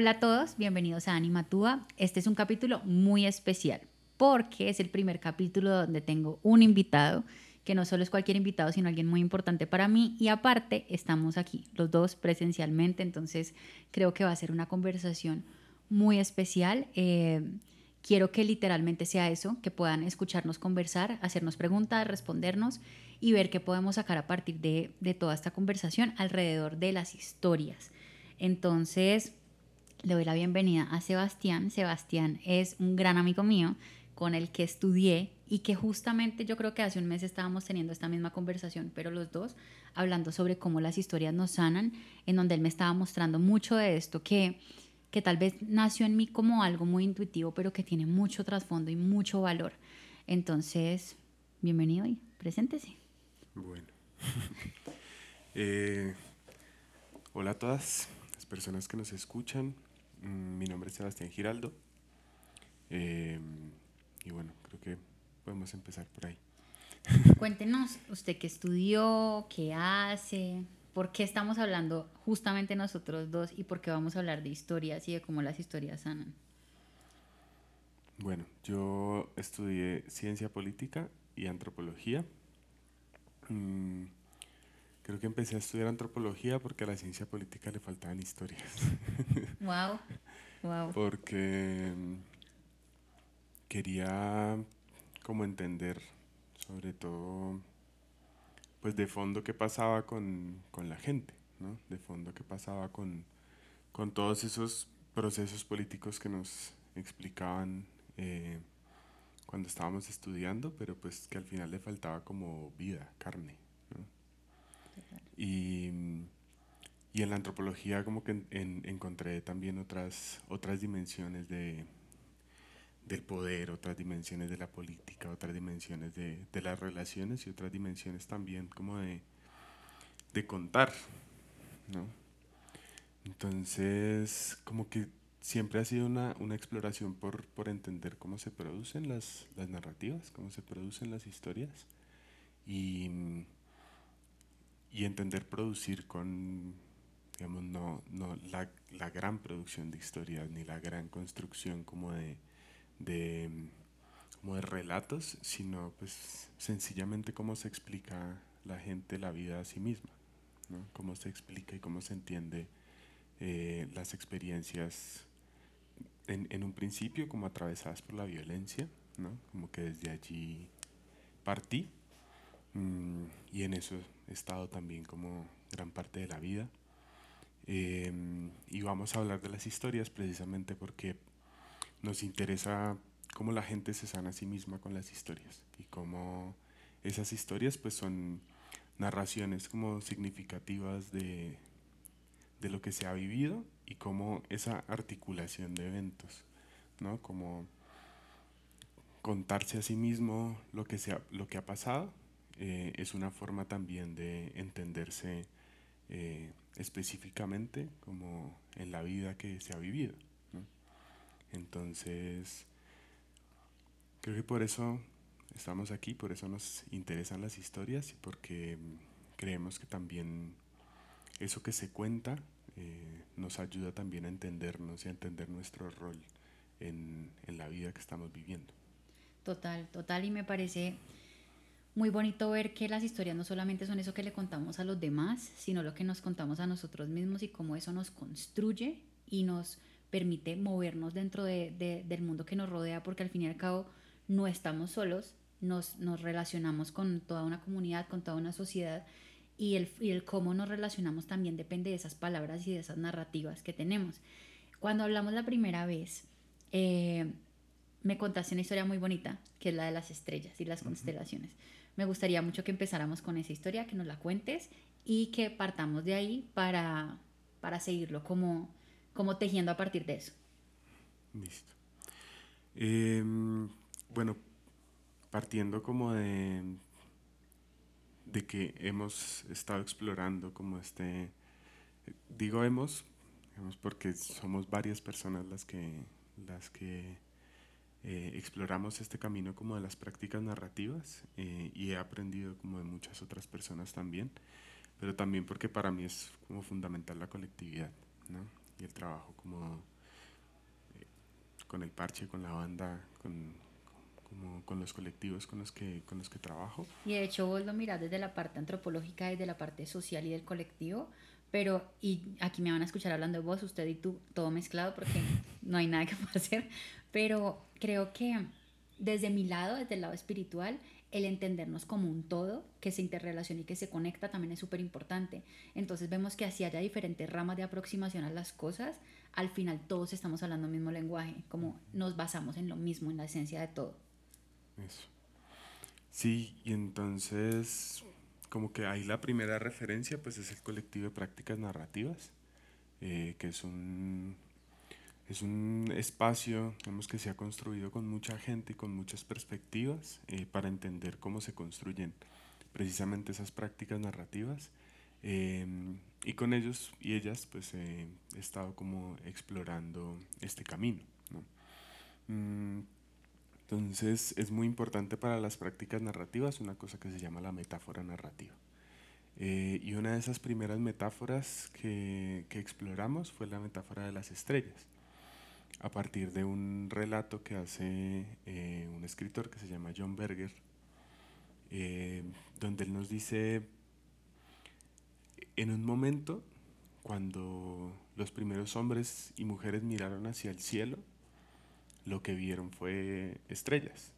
Hola a todos, bienvenidos a Animatúa. Este es un capítulo muy especial porque es el primer capítulo donde tengo un invitado que no solo es cualquier invitado, sino alguien muy importante para mí. Y aparte, estamos aquí, los dos presencialmente, entonces creo que va a ser una conversación muy especial. Eh, quiero que literalmente sea eso, que puedan escucharnos conversar, hacernos preguntas, respondernos y ver qué podemos sacar a partir de, de toda esta conversación alrededor de las historias. Entonces, le doy la bienvenida a Sebastián. Sebastián es un gran amigo mío con el que estudié y que justamente yo creo que hace un mes estábamos teniendo esta misma conversación, pero los dos hablando sobre cómo las historias nos sanan, en donde él me estaba mostrando mucho de esto que, que tal vez nació en mí como algo muy intuitivo, pero que tiene mucho trasfondo y mucho valor. Entonces, bienvenido y preséntese. Bueno. Eh, hola a todas las personas que nos escuchan. Mi nombre es Sebastián Giraldo. Eh, y bueno, creo que podemos empezar por ahí. Cuéntenos, usted qué estudió, qué hace, por qué estamos hablando justamente nosotros dos y por qué vamos a hablar de historias y de cómo las historias sanan. Bueno, yo estudié ciencia política y antropología. Mm, creo que empecé a estudiar antropología porque a la ciencia política le faltaban historias. Wow, wow. Porque quería como entender sobre todo pues de fondo qué pasaba con, con la gente, ¿no? de fondo qué pasaba con, con, todos esos procesos políticos que nos explicaban eh, cuando estábamos estudiando, pero pues que al final le faltaba como vida, carne. Y, y, en la antropología como que en, encontré también otras, otras dimensiones de, del poder, otras dimensiones de la política, otras dimensiones de, de las relaciones y otras dimensiones también como de, de contar, ¿no? Entonces, como que siempre ha sido una, una exploración por, por, entender cómo se producen las, las, narrativas, cómo se producen las historias y, y entender producir con, digamos, no, no la, la gran producción de historias ni la gran construcción como de de, como de relatos, sino pues sencillamente cómo se explica la gente la vida a sí misma, ¿no? cómo se explica y cómo se entiende eh, las experiencias en, en, un principio como atravesadas por la violencia, ¿no? como que desde allí partí mmm, y en eso estado también como gran parte de la vida. Eh, y vamos a hablar de las historias precisamente porque nos interesa cómo la gente se sana a sí misma con las historias y cómo esas historias pues son narraciones como significativas de, de lo que se ha vivido y cómo esa articulación de eventos, ¿no? Como contarse a sí mismo lo que, se ha, lo que ha pasado eh, es una forma también de entenderse eh, específicamente como en la vida que se ha vivido. Entonces, creo que por eso estamos aquí, por eso nos interesan las historias y porque creemos que también eso que se cuenta eh, nos ayuda también a entendernos y a entender nuestro rol en, en la vida que estamos viviendo. Total, total, y me parece muy bonito ver que las historias no solamente son eso que le contamos a los demás, sino lo que nos contamos a nosotros mismos y cómo eso nos construye y nos permite movernos dentro de, de, del mundo que nos rodea, porque al fin y al cabo no estamos solos, nos, nos relacionamos con toda una comunidad, con toda una sociedad, y el, y el cómo nos relacionamos también depende de esas palabras y de esas narrativas que tenemos. Cuando hablamos la primera vez, eh, me contaste una historia muy bonita, que es la de las estrellas y las uh -huh. constelaciones. Me gustaría mucho que empezáramos con esa historia, que nos la cuentes y que partamos de ahí para, para seguirlo como, como tejiendo a partir de eso. Listo. Eh, bueno, partiendo como de, de que hemos estado explorando como este, digo hemos, hemos porque somos varias personas las que, las que eh, exploramos este camino como de las prácticas narrativas eh, y he aprendido como de muchas otras personas también, pero también porque para mí es como fundamental la colectividad, ¿no? y el trabajo como eh, con el parche, con la banda, con, con los colectivos con los que con los que trabajo. Y de hecho vos lo mirás desde la parte antropológica, desde la parte social y del colectivo, pero y aquí me van a escuchar hablando de vos, usted y tú, todo mezclado porque no hay nada que pueda hacer, pero creo que desde mi lado, desde el lado espiritual, el entendernos como un todo que se interrelaciona y que se conecta también es súper importante. Entonces vemos que así haya diferentes ramas de aproximación a las cosas, al final todos estamos hablando el mismo lenguaje, como nos basamos en lo mismo, en la esencia de todo. Eso. Sí, y entonces como que ahí la primera referencia pues es el colectivo de prácticas narrativas, eh, que es un es un espacio que se ha construido con mucha gente y con muchas perspectivas eh, para entender cómo se construyen precisamente esas prácticas narrativas. Em, y con ellos y ellas pues he estado como explorando este camino. Mm, entonces es muy importante para las prácticas narrativas una cosa que se llama la metáfora narrativa. Eh, y una de esas primeras metáforas que, que exploramos fue la metáfora de las estrellas a partir de un relato que hace eh, un escritor que se llama John Berger, eh, donde él nos dice, en un momento, cuando los primeros hombres y mujeres miraron hacia el cielo, lo que vieron fue estrellas,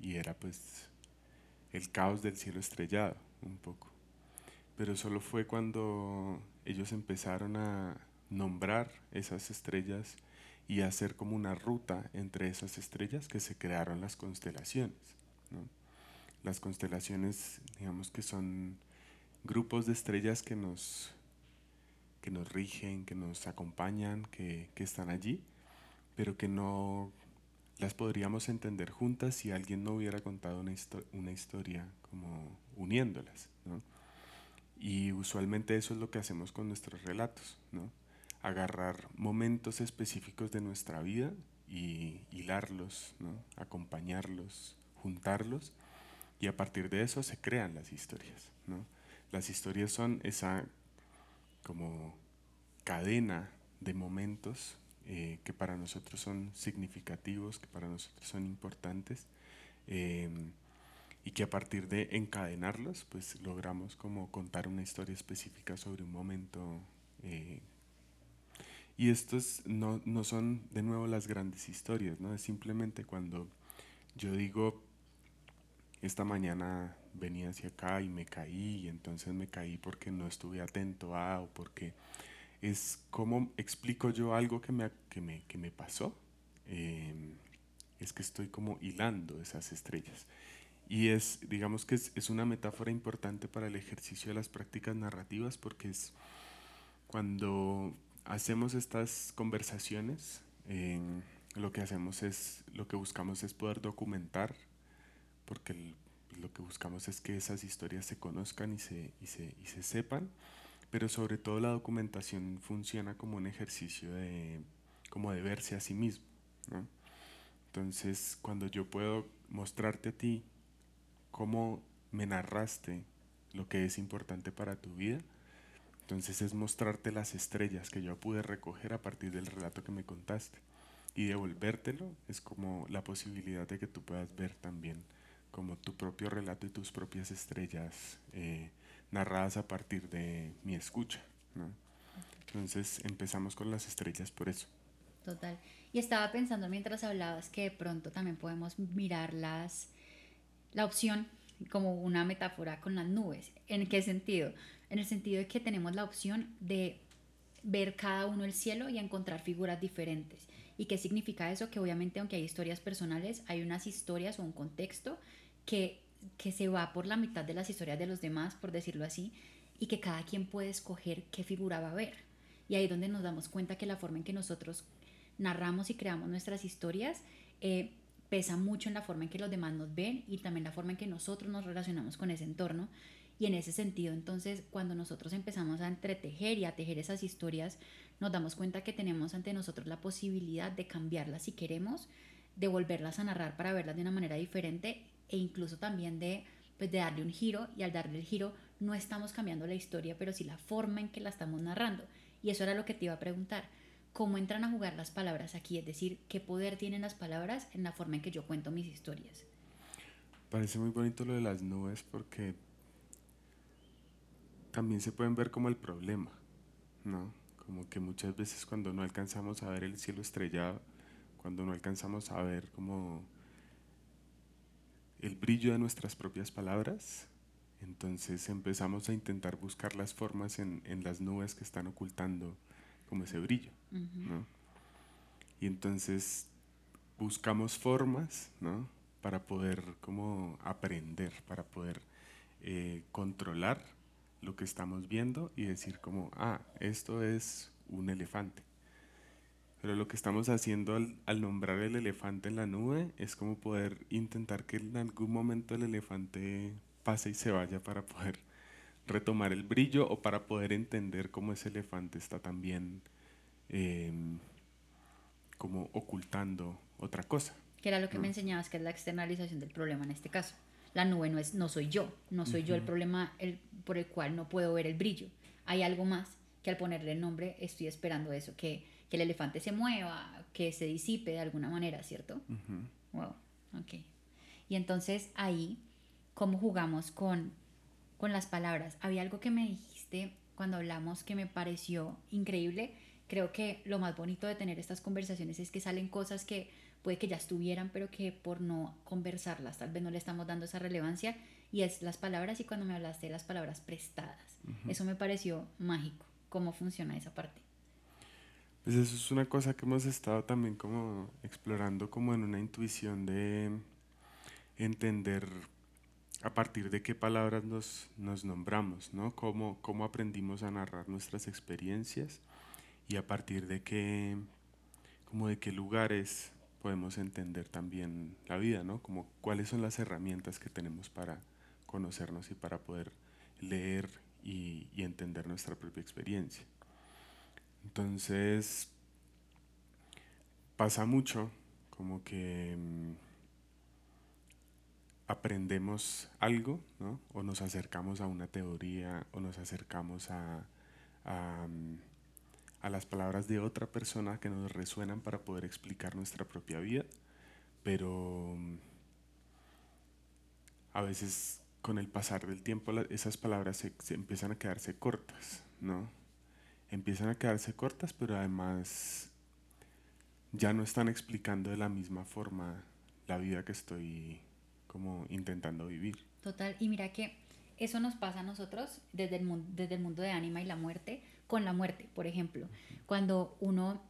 y era pues el caos del cielo estrellado, un poco. Pero solo fue cuando ellos empezaron a nombrar esas estrellas y hacer como una ruta entre esas estrellas que se crearon las constelaciones. Las constelaciones, digamos que son grupos de estrellas que nos, que nos rigen, que nos acompañan, que, que están allí, pero que no las podríamos entender juntas si alguien no hubiera contado una, historia como uniéndolas. Y usualmente eso es lo que hacemos con nuestros relatos. ¿no? Agarrar momentos específicos de nuestra vida y hilarlos, acompañarlos, juntarlos y a partir de eso se crean las historias. Las historias son esa como cadena de momentos eh, que para nosotros son significativos, que para nosotros son importantes em, y que a partir de encadenarlos pues logramos como contar una historia específica sobre un momento eh, y estos no, no, son de nuevo las grandes historias, ¿no? Es simplemente cuando yo digo, esta mañana venía hacia acá y me caí, y entonces me caí porque no estuve atento a, o porque es como explico yo algo que me, que me, que me pasó. Em, es que estoy como hilando esas estrellas. Y es, digamos que es, es, una metáfora importante para el ejercicio de las prácticas narrativas porque es cuando hacemos estas conversaciones, lo que hacemos es, lo que buscamos es poder documentar, porque lo que buscamos es que esas historias se conozcan y se, y se, y se sepan, pero sobre todo la documentación funciona como un ejercicio de, como de verse a sí mismo. Entonces, cuando yo puedo mostrarte a ti cómo me narraste lo que es importante para tu vida, entonces es mostrarte las estrellas que yo pude recoger a partir del relato que me contaste. Y devolvértelo es como la posibilidad de que tú puedas ver también como tu propio relato y tus propias estrellas eh, narradas a partir de mi escucha. Entonces empezamos con las estrellas por eso. Total. Y estaba pensando mientras hablabas que de pronto también podemos mirar las, la opción como una metáfora con las nubes. ¿En qué sentido? En el sentido de que tenemos la opción de ver cada uno el cielo y encontrar figuras diferentes. ¿Y qué significa eso? Que obviamente aunque hay historias personales, hay unas historias o un contexto que, que se va por la mitad de las historias de los demás, por decirlo así, y que cada quien puede escoger qué figura va a ver. Y ahí es donde nos damos cuenta que la forma en que nosotros narramos y creamos nuestras historias eh, pesa mucho en la forma en que los demás nos ven y también la forma en que nosotros nos relacionamos con ese entorno. Y en ese sentido, entonces, cuando nosotros empezamos a entretejer y a tejer esas historias, nos damos cuenta que tenemos ante nosotros la posibilidad de cambiarlas si queremos, de volverlas a narrar para verlas de una manera diferente e incluso también de, pues, de darle un giro y al darle el giro no estamos cambiando la historia, pero sí la forma en que la estamos narrando. Y eso era lo que te iba a preguntar. ¿Cómo entran a jugar las palabras aquí? Es decir, ¿qué poder tienen las palabras en la forma en que yo cuento mis historias? Parece muy bonito lo de las nubes porque también se pueden ver como el problema, ¿no? Como que muchas veces cuando no alcanzamos a ver el cielo estrellado, cuando no alcanzamos a ver como el brillo de nuestras propias palabras, entonces empezamos a intentar buscar las formas en, en las nubes que están ocultando como ese brillo, ¿no? Y entonces buscamos formas, ¿no? Para poder como aprender, para poder eh, controlar lo que estamos viendo y decir como, ah, esto es un elefante. Pero lo que estamos haciendo al, nombrar el elefante en la nube es como poder intentar que en algún momento el elefante pase y se vaya para poder retomar el brillo o para poder entender cómo ese elefante está también em, como ocultando otra cosa. Que era lo que me enseñabas, que es la externalización del problema en este caso la nube no, es, no soy yo, no soy yo el problema el, por el cual no puedo ver el brillo. Hay algo más que al ponerle el nombre estoy esperando eso, que, que el elefante se mueva, que se disipe de alguna manera, ¿cierto? Wow, ok. Y entonces ahí, ¿cómo jugamos con, con las palabras? Había algo que me dijiste cuando hablamos que me pareció increíble. Creo que lo más bonito de tener estas conversaciones es que salen cosas que puede que ya estuvieran, pero que por no conversarlas tal vez no le estamos dando esa relevancia, y es las palabras, y cuando me hablaste de las palabras prestadas, eso me pareció mágico, cómo funciona esa parte. Pues eso es una cosa que hemos estado también como explorando como en una intuición de entender a partir de qué palabras nos, nos nombramos, ¿no? Cómo, cómo aprendimos a narrar nuestras experiencias y a partir de qué, como de qué lugares podemos entender también la vida, ¿no? Como cuáles son las herramientas que tenemos para conocernos y para poder leer y, entender nuestra propia experiencia. Entonces, pasa mucho como que mm, aprendemos algo, ¿no? O nos acercamos a una teoría, o nos acercamos a, mm, a las palabras de otra persona que nos resuenan para poder explicar nuestra propia vida, pero mm, a veces con el pasar del tiempo esas palabras se, empiezan a quedarse cortas, ¿no? Empiezan a quedarse cortas, pero además ya no están explicando de la misma forma la vida que estoy como intentando vivir. Total, y mira que eso nos pasa a nosotros desde el, desde el mundo de ánima y la muerte, con la muerte, por ejemplo. Cuando uno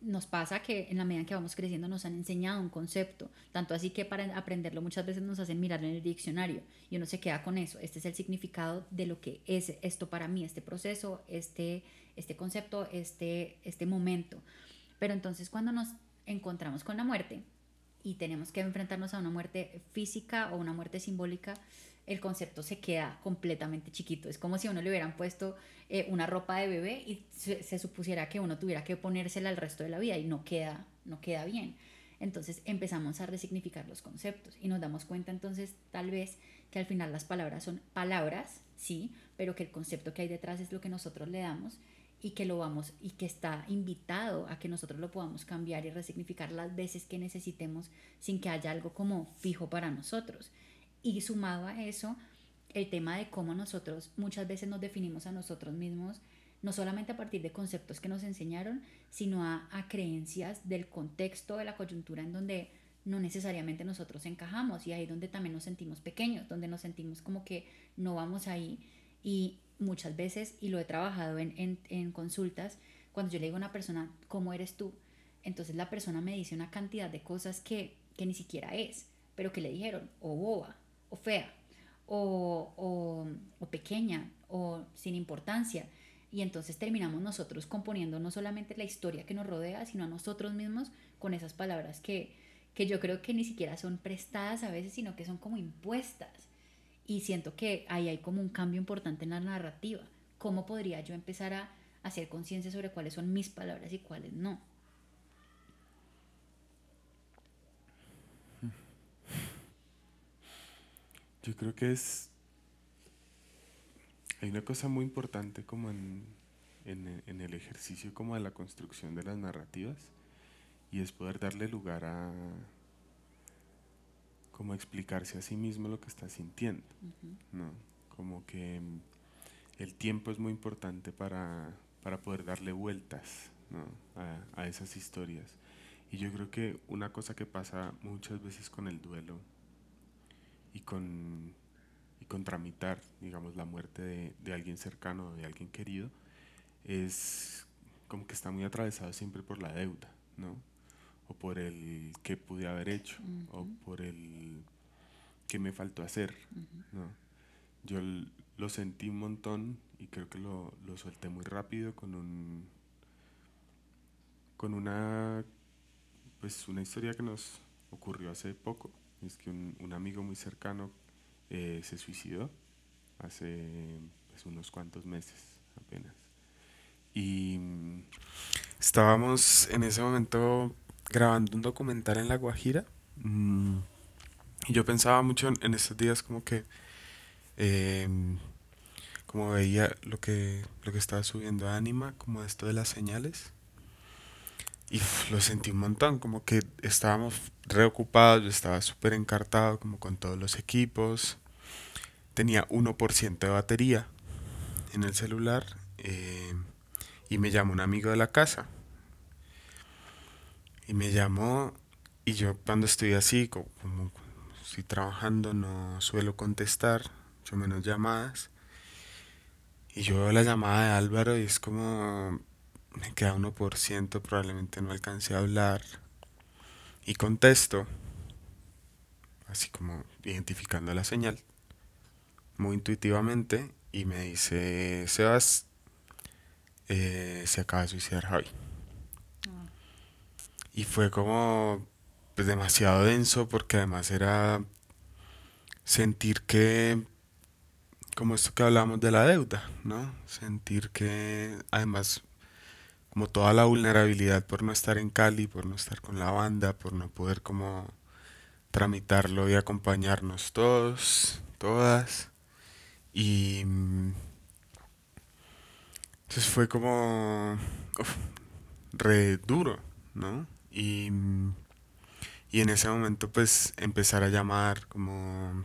nos pasa que en la medida que vamos creciendo nos han enseñado un concepto, tanto así que para aprenderlo muchas veces nos hacen mirar en el diccionario y uno se queda con eso. Este es el significado de lo que es esto para mí, este proceso, este, este concepto, este, este momento. Pero entonces cuando nos encontramos con la muerte y tenemos que enfrentarnos a una muerte física o una muerte simbólica, el concepto se queda completamente chiquito. Es como si a uno le hubieran puesto eh, una ropa de bebé y se, supusiera que uno tuviera que ponérsela el resto de la vida y no queda, no queda bien. Entonces empezamos a resignificar los conceptos y nos damos cuenta entonces tal vez que al final las palabras son palabras, sí, pero que el concepto que hay detrás es lo que nosotros le damos y que lo vamos y que está invitado a que nosotros lo podamos cambiar y resignificar las veces que necesitemos sin que haya algo como fijo para nosotros. Y sumado a eso, el tema de cómo nosotros muchas veces nos definimos a nosotros mismos, no solamente a partir de conceptos que nos enseñaron, sino a, creencias del contexto, de la coyuntura en donde no necesariamente nosotros encajamos y ahí donde también nos sentimos pequeños, donde nos sentimos como que no vamos ahí y muchas veces, y lo he trabajado en, en consultas, cuando yo le digo a una persona, ¿cómo eres tú? Entonces la persona me dice una cantidad de cosas que, que ni siquiera es, pero que le dijeron, o boba, o fea, o, o, pequeña, o sin importancia. Y entonces terminamos nosotros componiendo no solamente la historia que nos rodea, sino a nosotros mismos con esas palabras que, que yo creo que ni siquiera son prestadas a veces, sino que son como impuestas. Y siento que ahí hay como un cambio importante en la narrativa. ¿Cómo podría yo empezar a hacer conciencia sobre cuáles son mis palabras y cuáles no? Yo creo que es hay una cosa muy importante como en, en, el ejercicio como de la construcción de las narrativas y es poder darle lugar a como explicarse a sí mismo lo que está sintiendo, ¿no? Como que el tiempo es muy importante para, para poder darle vueltas a, a, esas historias. Y yo creo que una cosa que pasa muchas veces con el duelo y con, y con tramitar, digamos, la muerte de, de alguien cercano, de alguien querido, es como que está muy atravesado siempre por la deuda, ¿no? O por el que pude haber hecho, o por el que me faltó hacer, ¿no? Yo lo sentí un montón y creo que lo, lo solté muy rápido con un con una pues una historia que nos ocurrió hace poco es que un, amigo muy cercano eh, se suicidó hace pues, unos cuantos meses apenas y mm, estábamos en ese momento grabando un documental en La Guajira mm, y yo pensaba mucho en, estos días como que em, como veía lo que, lo que estaba subiendo Anima, como esto de las señales. Y lo sentí un montón, como que estábamos reocupados, yo estaba súper encartado como con todos los equipos. Tenía 1% de batería en el celular eh, y me llamó un amigo de la casa. Y me llamó y yo cuando estoy así, como, como estoy trabajando, no suelo contestar, mucho menos llamadas. Y yo veo la llamada de Álvaro y es como, me queda 1%, probablemente no alcancé a hablar. Y contesto, así como identificando la señal, muy intuitivamente, y me dice, Sebas, eh, se acaba de suicidar Javi. Ah. Y fue como pues, demasiado denso porque además era sentir que como esto que hablamos de la deuda, ¿no? Sentir que además como toda la vulnerabilidad por no estar en Cali, por no estar con la banda, por no poder como tramitarlo y acompañarnos todos, todas. Y entonces fue como re duro, ¿no? Y, y en ese momento pues empezar a llamar como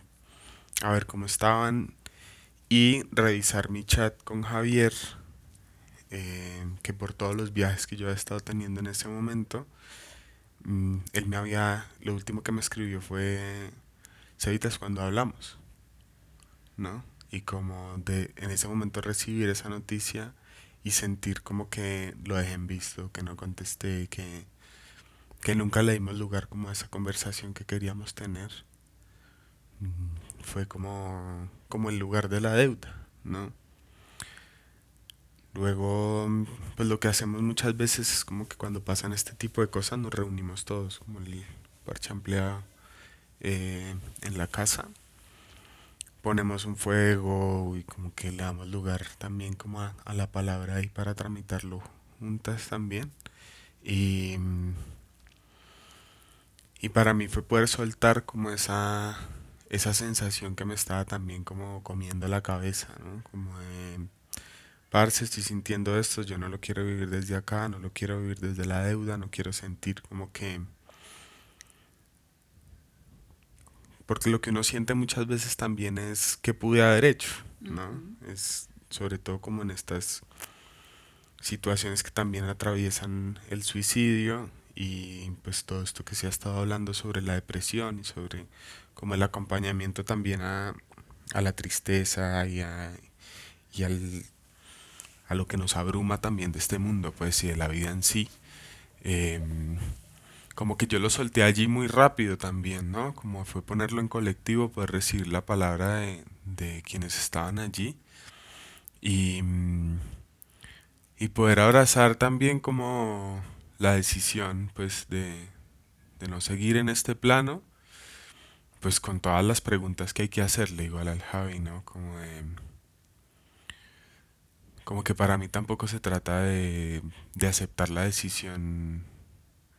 a ver cómo estaban y revisar mi chat con Javier, eh, que por todos los viajes que yo he estado teniendo en ese momento, mm, él me había, lo último que me escribió fue, Cevitas, cuando hablamos, ¿no? Y como de en ese momento recibir esa noticia y sentir como que lo dejé en visto, que no contesté, que, que nunca le dimos lugar como a esa conversación que queríamos tener fue como, como el lugar de la deuda, ¿no? Luego, pues lo que hacemos muchas veces es como que cuando pasan este tipo de cosas nos reunimos todos, como el parche ampliado eh, en la casa. Ponemos un fuego y como que le damos lugar también como a, la palabra ahí para tramitarlo juntas también. Y, y para mí fue poder soltar como esa esa sensación que me estaba también como comiendo la cabeza, ¿no? Como parce, estoy sintiendo esto, yo no lo quiero vivir desde acá, no lo quiero vivir desde la deuda, no quiero sentir como que... Porque lo que uno siente muchas veces también es que pude haber hecho, ¿no? Es sobre todo como en estas situaciones que también atraviesan el suicidio y pues todo esto que se ha estado hablando sobre la depresión y sobre como el acompañamiento también a, la tristeza y, a, y al, a lo que nos abruma también de este mundo, pues y de la vida en sí. Em, como que yo lo solté allí muy rápido también, ¿no? Como fue ponerlo en colectivo, poder recibir la palabra de, de quienes estaban allí y, y poder abrazar también como la decisión, pues, de, de no seguir en este plano pues con todas las preguntas que hay que hacerle igual al Javi, ¿no? Como de, como que para mí tampoco se trata de, de aceptar la decisión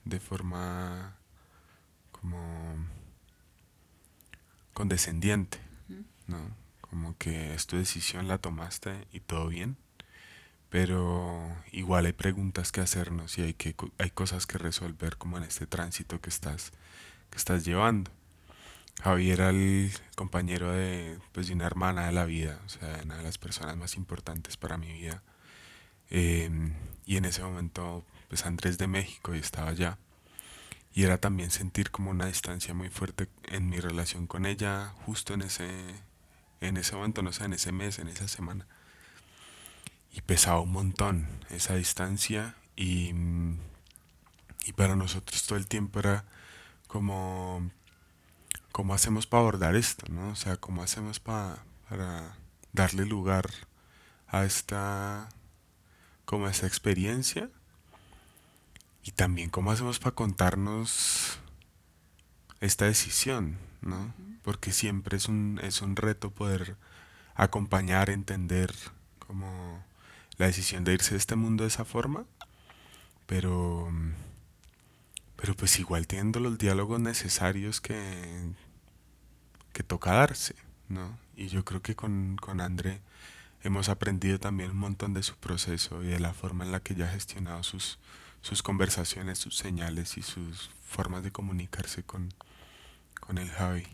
de forma como condescendiente, ¿no? como que es tu decisión, la tomaste y todo bien, pero igual hay preguntas que hacernos y hay, que, hay cosas que resolver como en este tránsito que estás, que estás llevando. Javier era el compañero de, pues, de una hermana de la vida, o sea, una de las personas más importantes para mi vida. Em, y en ese momento, pues Andrés de México y estaba allá. Y era también sentir como una distancia muy fuerte en mi relación con ella, justo en ese, en ese momento, no sé, en ese mes, en esa semana. Y pesaba un montón esa distancia y, y para nosotros todo el tiempo era como ¿cómo hacemos para abordar esto? ¿no? O sea, ¿cómo hacemos para darle lugar a esta, como esta experiencia? Y también cómo hacemos para contarnos esta decisión, ¿no? Porque siempre es un, es un reto poder acompañar, entender como la decisión de irse de este mundo de esa forma, pero pero pues igual teniendo los diálogos necesarios que, que toca darse, ¿no? Y yo creo que con, con André hemos aprendido también un montón de su proceso y de la forma en la que ella ha gestionado sus, sus conversaciones, sus señales y sus formas de comunicarse con, con el Javi.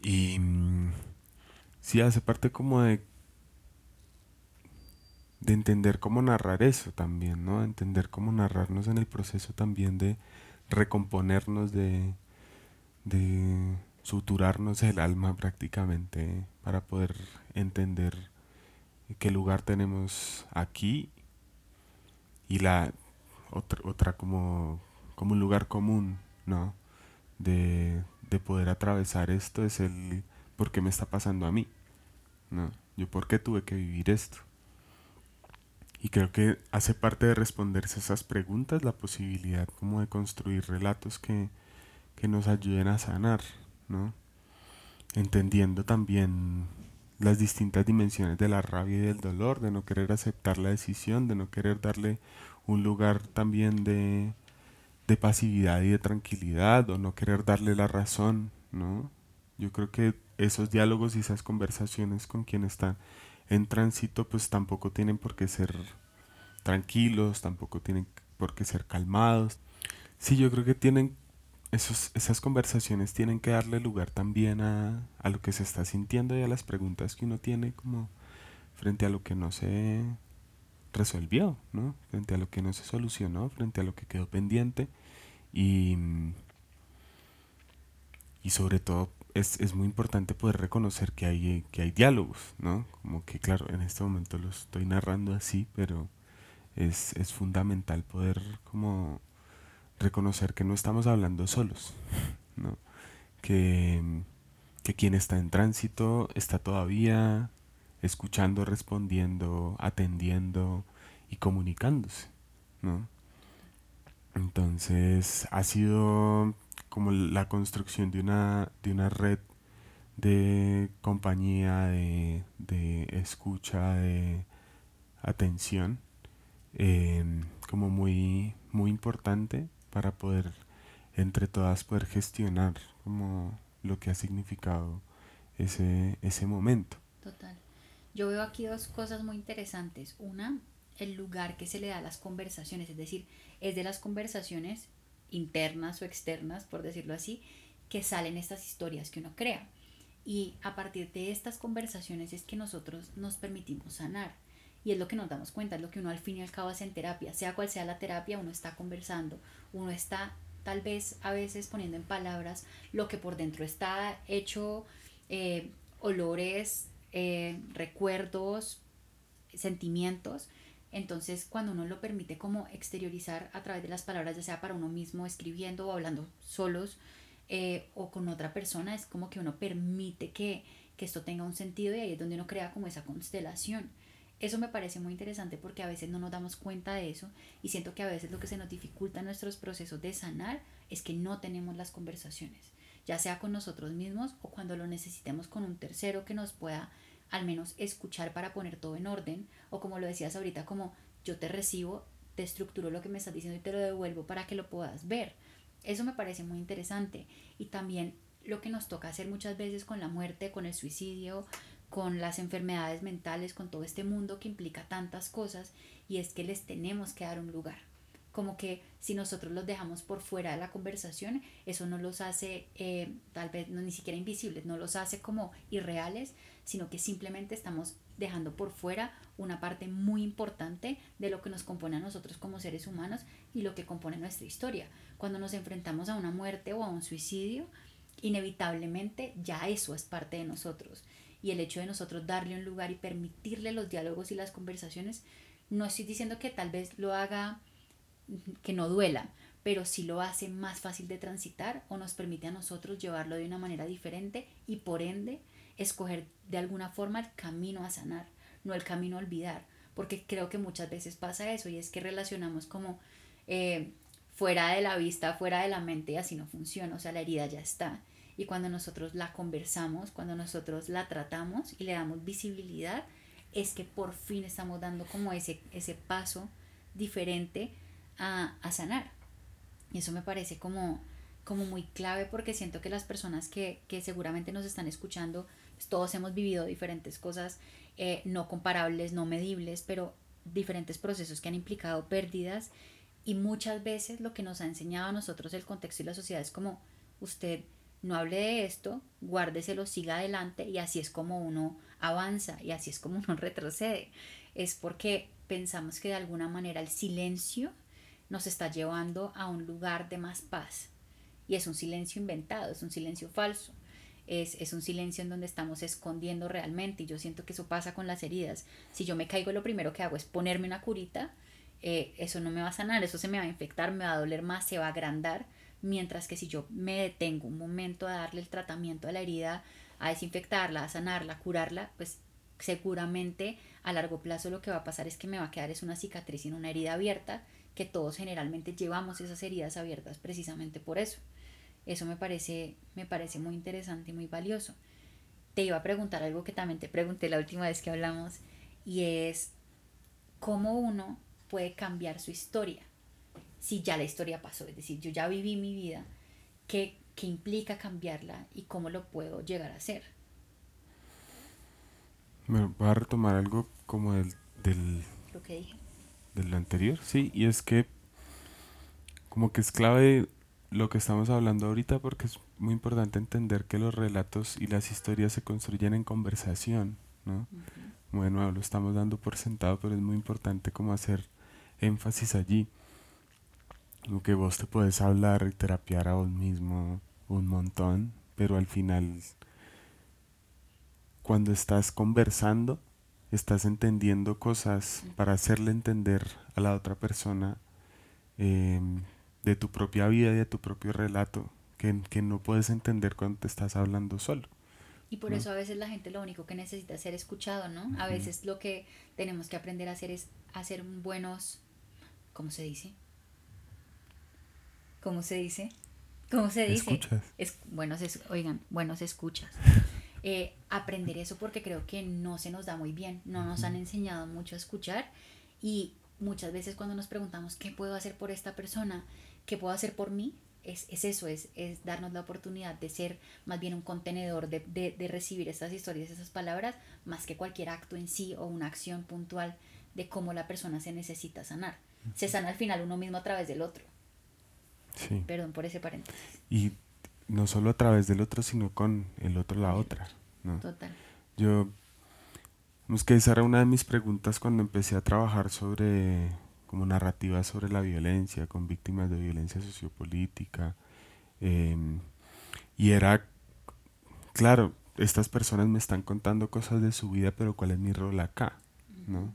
Y mm, sí hace parte como de de entender cómo narrar eso también, ¿no? Entender cómo narrarnos en el proceso también de recomponernos, de, de suturarnos el alma prácticamente para poder entender qué lugar tenemos aquí y la otra, otra como, como un lugar común, ¿no? De, de poder atravesar esto es el por qué me está pasando a mí, ¿no? Yo por qué tuve que vivir esto. Y creo que hace parte de responderse esas preguntas la posibilidad como de construir relatos que, que nos ayuden a sanar, ¿no? Entendiendo también las distintas dimensiones de la rabia y del dolor, de no querer aceptar la decisión, de no querer darle un lugar también de, de pasividad y de tranquilidad, o no querer darle la razón, ¿no? Yo creo que esos diálogos y esas conversaciones con quien están en tránsito pues tampoco tienen por qué ser tranquilos, tampoco tienen por qué ser calmados. Sí, yo creo que tienen esos, esas conversaciones tienen que darle lugar también a, a lo que se está sintiendo y a las preguntas que uno tiene como frente a lo que no se resolvió, ¿no? Frente a lo que no se solucionó, frente a lo que quedó pendiente y, y sobre todo es, es, muy importante poder reconocer que hay, que hay diálogos, ¿no? Como que, claro, en este momento lo estoy narrando así, pero es, es fundamental poder como reconocer que no estamos hablando solos, ¿no? Que, que quien está en tránsito está todavía escuchando, respondiendo, atendiendo y comunicándose, ¿no? Entonces ha sido como la construcción de una, de una red de compañía, de, de escucha, de atención, em, como muy, muy importante para poder, entre todas, poder gestionar como lo que ha significado ese, ese momento. Total. Yo veo aquí dos cosas muy interesantes. Una, el lugar que se le da a las conversaciones, es decir, es de las conversaciones internas o externas, por decirlo así, que salen estas historias que uno crea. Y a partir de estas conversaciones es que nosotros nos permitimos sanar. Y es lo que nos damos cuenta, es lo que uno al fin y al cabo hace en terapia. Sea cual sea la terapia, uno está conversando, uno está tal vez a veces poniendo en palabras lo que por dentro está hecho, eh, olores, eh, recuerdos, sentimientos, entonces, cuando uno lo permite como exteriorizar a través de las palabras, ya sea para uno mismo, escribiendo o hablando solos eh, o con otra persona, es como que uno permite que, que esto tenga un sentido y ahí es donde uno crea como esa constelación. Eso me parece muy interesante porque a veces no nos damos cuenta de eso y siento que a veces lo que se nos dificulta en nuestros procesos de sanar es que no tenemos las conversaciones, ya sea con nosotros mismos o cuando lo necesitemos con un tercero que nos pueda al menos escuchar para poner todo en orden, o como lo decías ahorita, como yo te recibo, te estructuro lo que me estás diciendo y te lo devuelvo para que lo puedas ver. Eso me parece muy interesante. Y también lo que nos toca hacer muchas veces con la muerte, con el suicidio, con las enfermedades mentales, con todo este mundo que implica tantas cosas, y es que les tenemos que dar un lugar. Como que si nosotros los dejamos por fuera de la conversación, eso no los hace eh, tal vez no, ni siquiera invisibles, no los hace como irreales, sino que simplemente estamos dejando por fuera una parte muy importante de lo que nos compone a nosotros como seres humanos y lo que compone nuestra historia. Cuando nos enfrentamos a una muerte o a un suicidio, inevitablemente ya eso es parte de nosotros. Y el hecho de nosotros darle un lugar y permitirle los diálogos y las conversaciones, no estoy diciendo que tal vez lo haga que no duela, pero sí lo hace más fácil de transitar o nos permite a nosotros llevarlo de una manera diferente y por ende escoger de alguna forma el camino a sanar, no el camino a olvidar, porque creo que muchas veces pasa eso y es que relacionamos como eh, fuera de la vista, fuera de la mente y así no funciona, o sea, la herida ya está. Y cuando nosotros la conversamos, cuando nosotros la tratamos y le damos visibilidad, es que por fin estamos dando como ese, ese paso diferente a, sanar. Y eso me parece como, como muy clave porque siento que las personas que, que seguramente nos están escuchando, pues todos hemos vivido diferentes cosas eh, no comparables, no medibles, pero diferentes procesos que han implicado pérdidas y muchas veces lo que nos ha enseñado a nosotros el contexto y la sociedad es como usted no hable de esto, guárdeselo, siga adelante y así es como uno avanza y así es como uno retrocede. Es porque pensamos que de alguna manera el silencio nos está llevando a un lugar de más paz. Y es un silencio inventado, es un silencio falso. Es, es, un silencio en donde estamos escondiendo realmente y yo siento que eso pasa con las heridas. Si yo me caigo lo primero que hago es ponerme una curita eh, eso no me va a sanar, eso se me va a infectar, me va a doler más, se va a agrandar, mientras que si yo me detengo un momento a darle el tratamiento a la herida, a desinfectarla, a sanarla, a curarla, pues seguramente a largo plazo lo que va a pasar es que me va a quedar es una cicatriz y una herida abierta, que todos generalmente llevamos esas heridas abiertas precisamente por eso. Eso me parece, me parece muy interesante y muy valioso. Te iba a preguntar algo que también te pregunté la última vez que hablamos y es cómo uno puede cambiar su historia si ya la historia pasó. Es decir, yo ya viví mi vida, ¿qué, implica cambiarla y cómo lo puedo llegar a hacer? Me voy a retomar algo como del, del, lo que dije. Del anterior, sí, y es que como que es clave lo que estamos hablando ahorita porque es muy importante entender que los relatos y las historias se construyen en conversación, ¿no? Bueno, lo estamos dando por sentado, pero es muy importante como hacer énfasis allí. Lo que vos te puedes hablar y terapiar a vos mismo un montón, pero al final, cuando estás conversando, estás entendiendo cosas para hacerle entender a la otra persona em, de tu propia vida y de tu propio relato, que, que, no puedes entender cuando te estás hablando solo. Y por eso a veces la gente lo único que necesita es ser escuchado, ¿no? A veces lo que tenemos que aprender a hacer es hacer buenos ¿Cómo se dice? ¿Cómo se dice? ¿Cómo se dice? Escuchas. Es, buenos, oigan, buenos escuchas. Eh, aprender eso porque creo que no se nos da muy bien, no nos han enseñado mucho a escuchar y muchas veces cuando nos preguntamos qué puedo hacer por esta persona, qué puedo hacer por mí, es, es eso, es, es, darnos la oportunidad de ser más bien un contenedor, de, de, de recibir estas historias, esas palabras, más que cualquier acto en sí o una acción puntual de cómo la persona se necesita sanar se sana al final uno mismo a través del otro. Sí. Perdón por ese paréntesis. Y no solo a través del otro, sino con el otro la otra. ¿no? Total. Yo, es que esa era una de mis preguntas cuando empecé a trabajar sobre como narrativa sobre la violencia, con víctimas de violencia sociopolítica. Em, y era, claro, estas personas me están contando cosas de su vida, pero ¿cuál es mi rol acá? ¿no?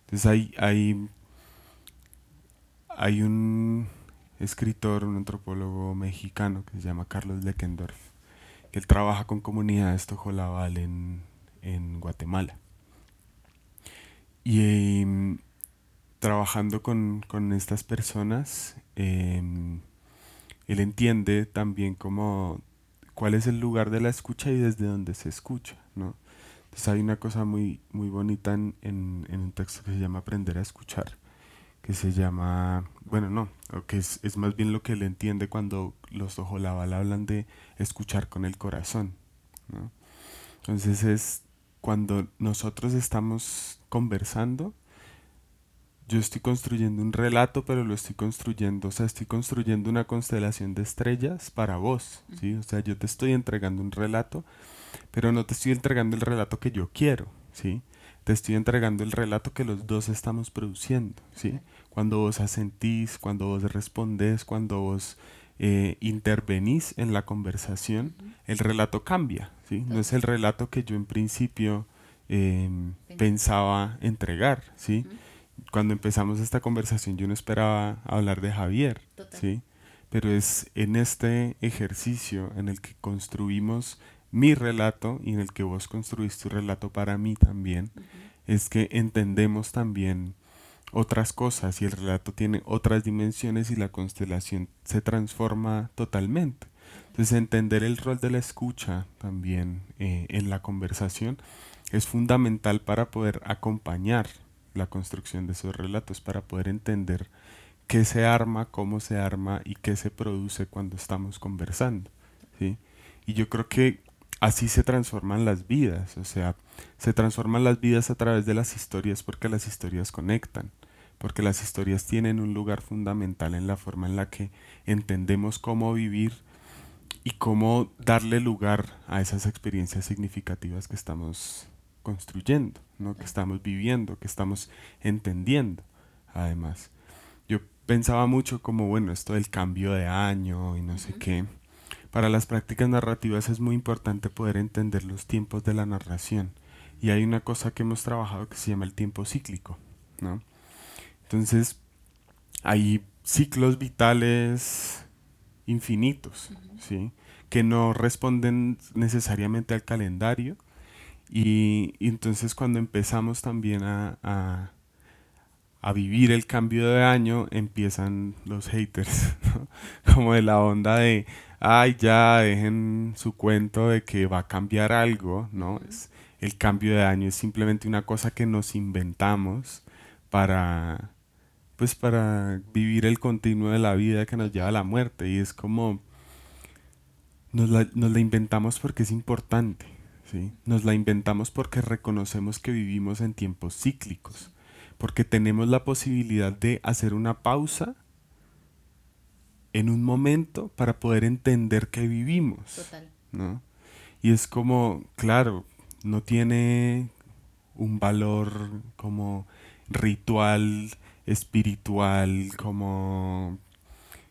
Entonces hay, hay hay un escritor, un antropólogo mexicano que se llama Carlos Leckendorf, que él trabaja con comunidades tojolabal en, en Guatemala. Y em, trabajando con, con, estas personas, em, él entiende también como cuál es el lugar de la escucha y desde dónde se escucha, ¿no? Entonces hay una cosa muy, muy bonita en, en, en un texto que se llama Aprender a escuchar, que se llama, bueno, no, que es, es más bien lo que él entiende cuando los ojolabal hablan de escuchar con el corazón. ¿no? Entonces es cuando nosotros estamos conversando, yo estoy construyendo un relato, pero lo estoy construyendo, o sea, estoy construyendo una constelación de estrellas para vos, ¿sí? O sea, yo te estoy entregando un relato, pero no te estoy entregando el relato que yo quiero, ¿sí? Te estoy entregando el relato que los dos estamos produciendo, ¿sí? Cuando vos asentís, cuando vos respondés, cuando vos eh, intervenís en la conversación, el relato cambia, ¿sí? No es el relato que yo en principio em, pensaba entregar, ¿sí? cuando empezamos esta conversación yo no esperaba hablar de Javier, ¿sí? Pero es en este ejercicio en el que construimos mi relato y en el que vos construís tu relato para mí también, es que entendemos también otras cosas y el relato tiene otras dimensiones y la constelación se transforma totalmente. Entonces entender el rol de la escucha también eh, en la conversación es fundamental para poder acompañar la construcción de esos relatos para poder entender qué se arma, cómo se arma y qué se produce cuando estamos conversando. ¿sí? Y yo creo que así se transforman las vidas, o sea, se transforman las vidas a través de las historias porque las historias conectan, porque las historias tienen un lugar fundamental en la forma en la que entendemos cómo vivir y cómo darle lugar a esas experiencias significativas que estamos construyendo, ¿no? que estamos viviendo, que estamos entendiendo, además. Yo pensaba mucho como, bueno, esto del cambio de año y no sé qué. Para las prácticas narrativas es muy importante poder entender los tiempos de la narración. Y hay una cosa que hemos trabajado que se llama el tiempo cíclico, ¿no? Entonces, hay ciclos vitales infinitos, ¿sí? Que no responden necesariamente al calendario, y, entonces cuando empezamos también a, a, vivir el cambio de año, empiezan los haters, como de la onda de, ay, ya dejen su cuento de que va a cambiar algo, ¿no? Es, el cambio de año es simplemente una cosa que nos inventamos para, pues para vivir el continuo de la vida que nos lleva a la muerte. Y es como, nos la, nos la inventamos porque es importante. Nos la inventamos porque reconocemos que vivimos en tiempos cíclicos, porque tenemos la posibilidad de hacer una pausa en un momento para poder entender que vivimos. ¿no? Y es como, claro, no tiene un valor como ritual, espiritual, como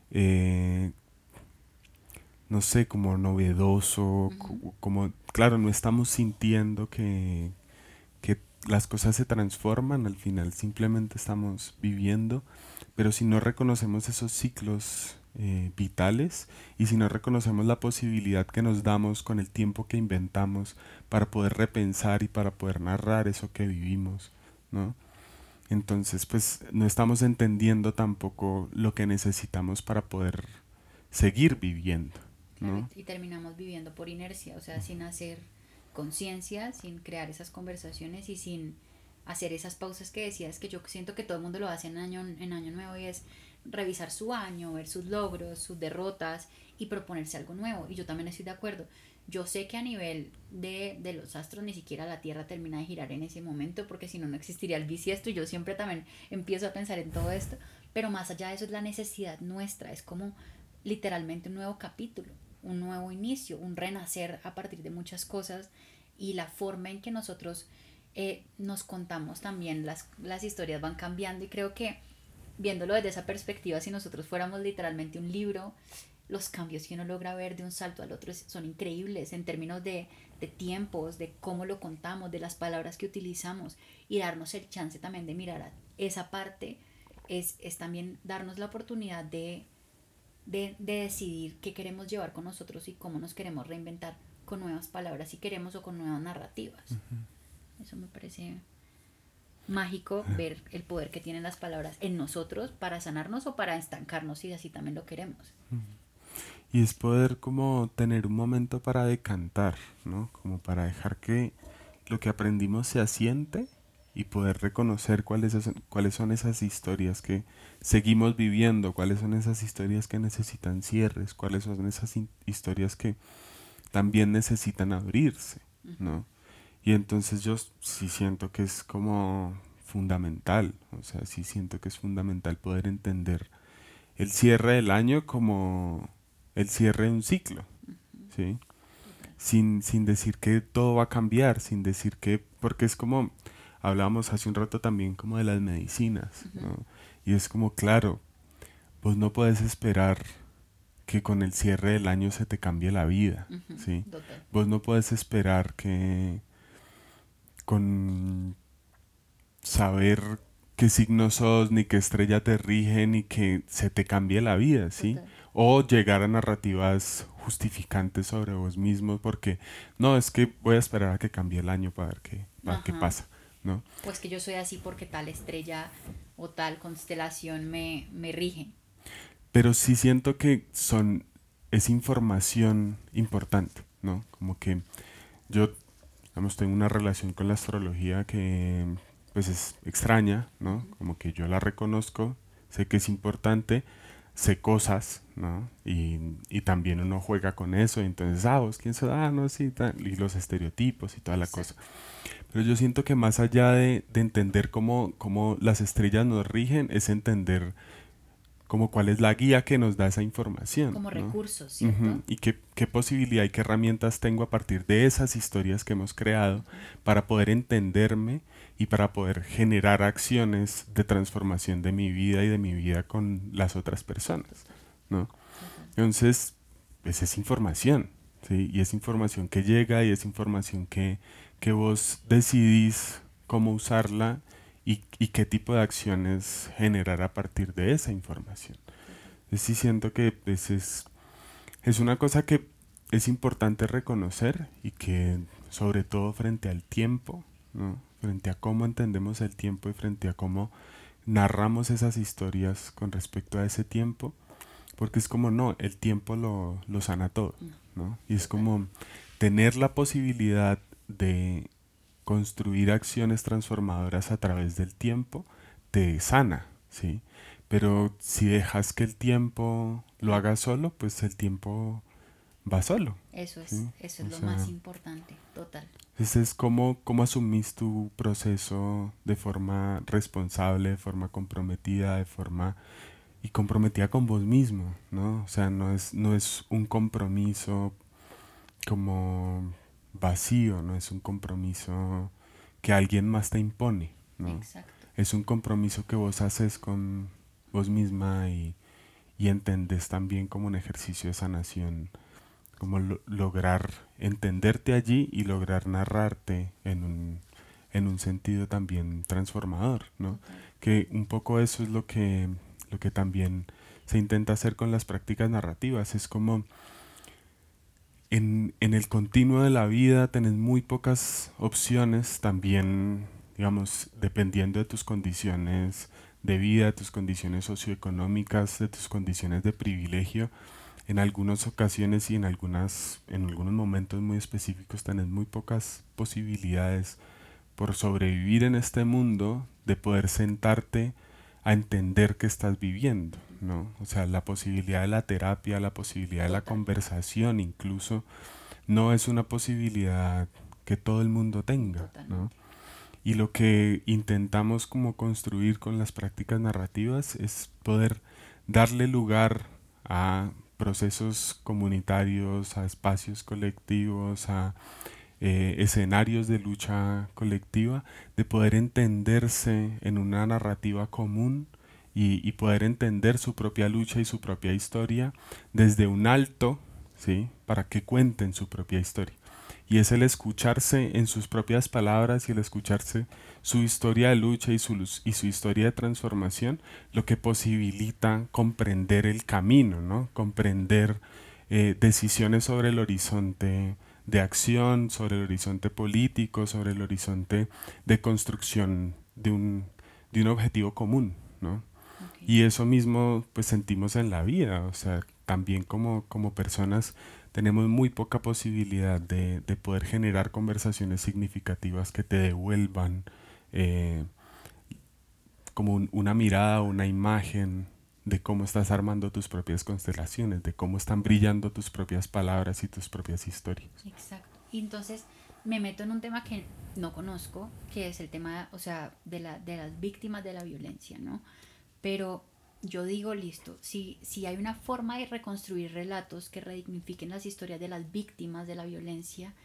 eh, no sé, como novedoso, como, claro, no estamos sintiendo que, que las cosas se transforman, al final simplemente estamos viviendo, pero si no reconocemos esos ciclos eh, vitales y si no reconocemos la posibilidad que nos damos con el tiempo que inventamos para poder repensar y para poder narrar eso que vivimos, ¿no? Entonces, pues no estamos entendiendo tampoco lo que necesitamos para poder seguir viviendo. Y terminamos viviendo por inercia, o sea, sin hacer conciencia, sin crear esas conversaciones y sin hacer esas pausas que decías que yo siento que todo el mundo lo hace en año, en año nuevo y es revisar su año, ver sus logros, sus derrotas y proponerse algo nuevo. Y yo también estoy de acuerdo. Yo sé que a nivel de, de los astros ni siquiera la Tierra termina de girar en ese momento porque si no, no existiría el bisiesto y yo siempre también empiezo a pensar en todo esto. Pero más allá de eso es la necesidad nuestra, es como literalmente un nuevo capítulo un nuevo inicio, un renacer a partir de muchas cosas y la forma en que nosotros eh, nos contamos también las, las historias van cambiando y creo que viéndolo desde esa perspectiva, si nosotros fuéramos literalmente un libro, los cambios que uno logra ver de un salto al otro son increíbles en términos de, de, tiempos, de cómo lo contamos, de las palabras que utilizamos y darnos el chance también de mirar a esa parte es, es también darnos la oportunidad de de, decidir qué queremos llevar con nosotros y cómo nos queremos reinventar con nuevas palabras si queremos o con nuevas narrativas. Eso me parece mágico ver el poder que tienen las palabras en nosotros para sanarnos o para estancarnos si así también lo queremos. Y es poder como tener un momento para decantar, ¿no? Como para dejar que lo que aprendimos se asiente y poder reconocer cuáles, cuáles son esas historias que seguimos viviendo, cuáles son esas historias que necesitan cierres, cuáles son esas historias que también necesitan abrirse, ¿no? Y entonces yo sí siento que es como fundamental, o sea, sí siento que es fundamental poder entender el cierre del año como el cierre de un ciclo, ¿sí? Sin, sin decir que todo va a cambiar, sin decir que, porque es como, hablábamos hace un rato también como de las medicinas, ¿no? Y es como, claro, vos no puedes esperar que con el cierre del año se te cambie la vida, ¿sí? Vos no puedes esperar que con saber qué signo sos, ni qué estrella te rige, ni que se te cambie la vida, ¿sí? O llegar a narrativas justificantes sobre vos mismo, porque no, es que voy a esperar a que cambie el año para ver qué, para qué pasa, ¿no? Pues que yo soy así porque tal estrella o tal constelación me, me rige. Pero sí siento que son, es información importante, ¿no? Como que yo, digamos, tengo una relación con la astrología que pues es extraña, ¿no? Como que yo la reconozco, sé que es importante, sé cosas, ¿no? Y, y también uno juega con eso, y entonces, ah, vos quién sos, ah, no, sí, y los estereotipos y toda la cosa. Pero yo siento que más allá de, de entender cómo, cómo las estrellas nos rigen, es entender como cuál es la guía que nos da esa información. Como recursos, ¿cierto? Y qué, qué, posibilidad y qué herramientas tengo a partir de esas historias que hemos creado para poder entenderme y para poder generar acciones de transformación de mi vida y de mi vida con las otras personas, ¿no? Entonces, pues es información, ¿sí? Y es información que llega y es información que, que vos decidís cómo usarla y, y, qué tipo de acciones generar a partir de esa información. Sí siento que pues, es, es una cosa que es importante reconocer y que sobre todo frente al tiempo, ¿no? frente a cómo entendemos el tiempo y frente a cómo narramos esas historias con respecto a ese tiempo, porque es como, no, el tiempo lo, lo sana todo, ¿no? Y es como tener la posibilidad de construir acciones transformadoras a través del tiempo, te sana, ¿sí? Pero si dejas que el tiempo lo haga solo, pues el tiempo va solo. Eso es, eso es lo más importante, total. Ese es cómo, cómo asumís tu proceso de forma responsable, de forma comprometida, de forma y comprometida con vos mismo, ¿no? O sea, no es, no es un compromiso como vacío, no es un compromiso que alguien más te impone, ¿no? Exacto. Es un compromiso que vos haces con vos misma y, y entendés también como un ejercicio de sanación como lograr entenderte allí y lograr narrarte en un, en un sentido también transformador, ¿no? Que un poco eso es lo que, lo que también se intenta hacer con las prácticas narrativas, es como en, en el continuo de la vida tenés muy pocas opciones también, digamos, dependiendo de tus condiciones de vida, de tus condiciones socioeconómicas, de tus condiciones de privilegio, en algunas ocasiones y en, algunas, en algunos momentos muy específicos tenés muy pocas posibilidades por sobrevivir en este mundo de poder sentarte a entender que estás viviendo, ¿no? O sea, la posibilidad de la terapia, la posibilidad de la conversación incluso, no es una posibilidad que todo el mundo tenga, ¿no? Y lo que intentamos como construir con las prácticas narrativas es poder darle lugar a procesos comunitarios, a espacios colectivos, a eh, escenarios de lucha colectiva, de poder entenderse en una narrativa común y, poder entender su propia lucha y su propia historia desde un alto, ¿sí? para que cuenten su propia historia y es el escucharse en sus propias palabras y el escucharse su historia de lucha y su, y su historia de transformación, lo que posibilita comprender el camino, ¿no? comprender eh, decisiones sobre el horizonte de acción, sobre el horizonte político, sobre el horizonte de construcción de un, de un objetivo común. ¿no? Y eso mismo pues sentimos en la vida, o sea, también como, como personas tenemos muy poca posibilidad de, de poder generar conversaciones significativas que te devuelvan eh, como una mirada, una imagen de cómo estás armando tus propias constelaciones, de cómo están brillando tus propias palabras y tus propias historias. Exacto. Y entonces, me meto en un tema que no conozco, que es el tema, o sea, de, la, de las víctimas de la violencia, ¿no? Pero yo digo, listo, si, si hay una forma de reconstruir relatos que redignifiquen las historias de las víctimas de la violencia